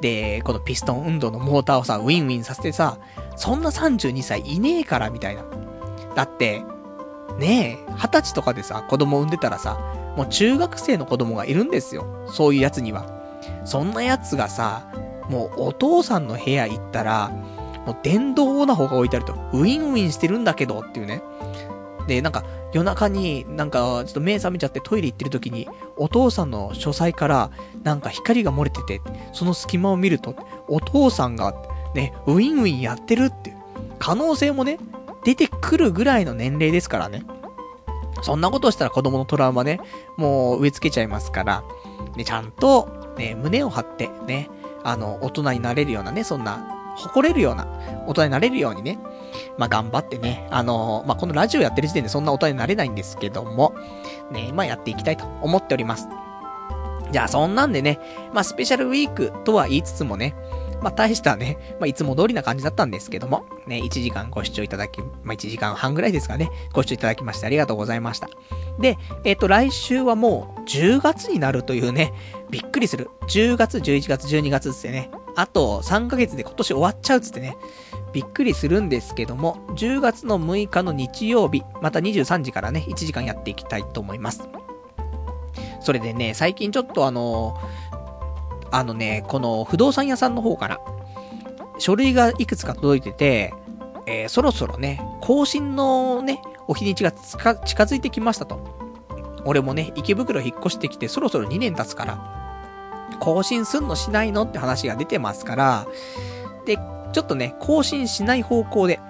で、このピストン運動のモーターをさ、ウィンウィンさせてさ、そんな32歳いねえから、みたいな。だって、ねえ、二十歳とかでさ、子供産んでたらさ、もう中学生の子供がいるんですよ。そういうやつには。そんなやつがさ、もうお父さんの部屋行ったら、もう電動オナホが置いてあると、ウィンウィンしてるんだけどっていうね。で、なんか、夜中になんか、ちょっと目覚めちゃってトイレ行ってる時に、お父さんの書斎から、なんか光が漏れてて、その隙間を見ると、お父さんが、ね、ウィンウィンやってるって、可能性もね、出てくるぐらいの年齢ですからね。そんなことしたら子供のトラウマね、もう植え付けちゃいますから、ね、ちゃんと、ね、胸を張って、ね、あの、大人になれるようなね、そんな、誇れるような、大人になれるようにね、まあ、頑張ってね、あのまあ、このラジオやってる時点でそんな大人になれないんですけども、ね、まあ、やっていきたいと思っております。じゃあ、そんなんでね、まあ、スペシャルウィークとは言いつつもね、まあ、大したね、まあ、いつも通りな感じだったんですけども、ね、1時間ご視聴いただき、まあ、1時間半ぐらいですかね、ご視聴いただきましてありがとうございました。で、えっ、ー、と、来週はもう10月になるというね、びっくりする。10月、11月、12月ってね、あと3ヶ月で今年終わっちゃうっつってね、びっくりするんですけども、10月の6日の日曜日、また23時からね、1時間やっていきたいと思います。それでね、最近ちょっとあのあのね、この不動産屋さんの方から、書類がいくつか届いてて、えー、そろそろね、更新のね、お日にちが近づいてきましたと。俺もね、池袋引っ越してきてそろそろ2年経つから、更新すんのしないのって話が出てますから、で、ちょっとね、更新しない方向で、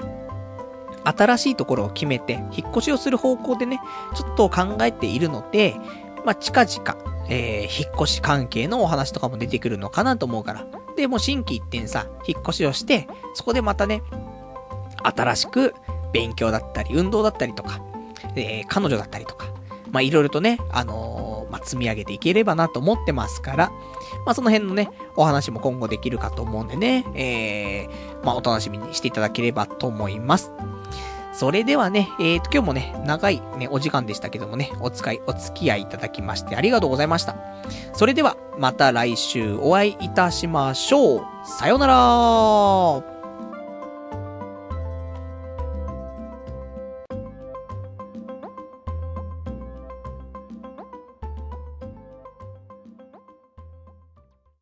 新しいところを決めて、引っ越しをする方向でね、ちょっと考えているので、まあ、近々、えー、引っ越し関係のお話とかも出てくるのかなと思うから。で、もう新規一点さ、引っ越しをして、そこでまたね、新しく勉強だったり、運動だったりとか、えー、彼女だったりとか、まあ、いろいろとね、あのー、まあ、積み上げていければなと思ってますから、まあ、その辺のね、お話も今後できるかと思うんでね、えー、まあ、お楽しみにしていただければと思います。それではね、えーと、今日もね、長いね、お時間でしたけどもね、お使い、お付き合いいただきましてありがとうございました。それでは、また来週お会いいたしましょう。さようなら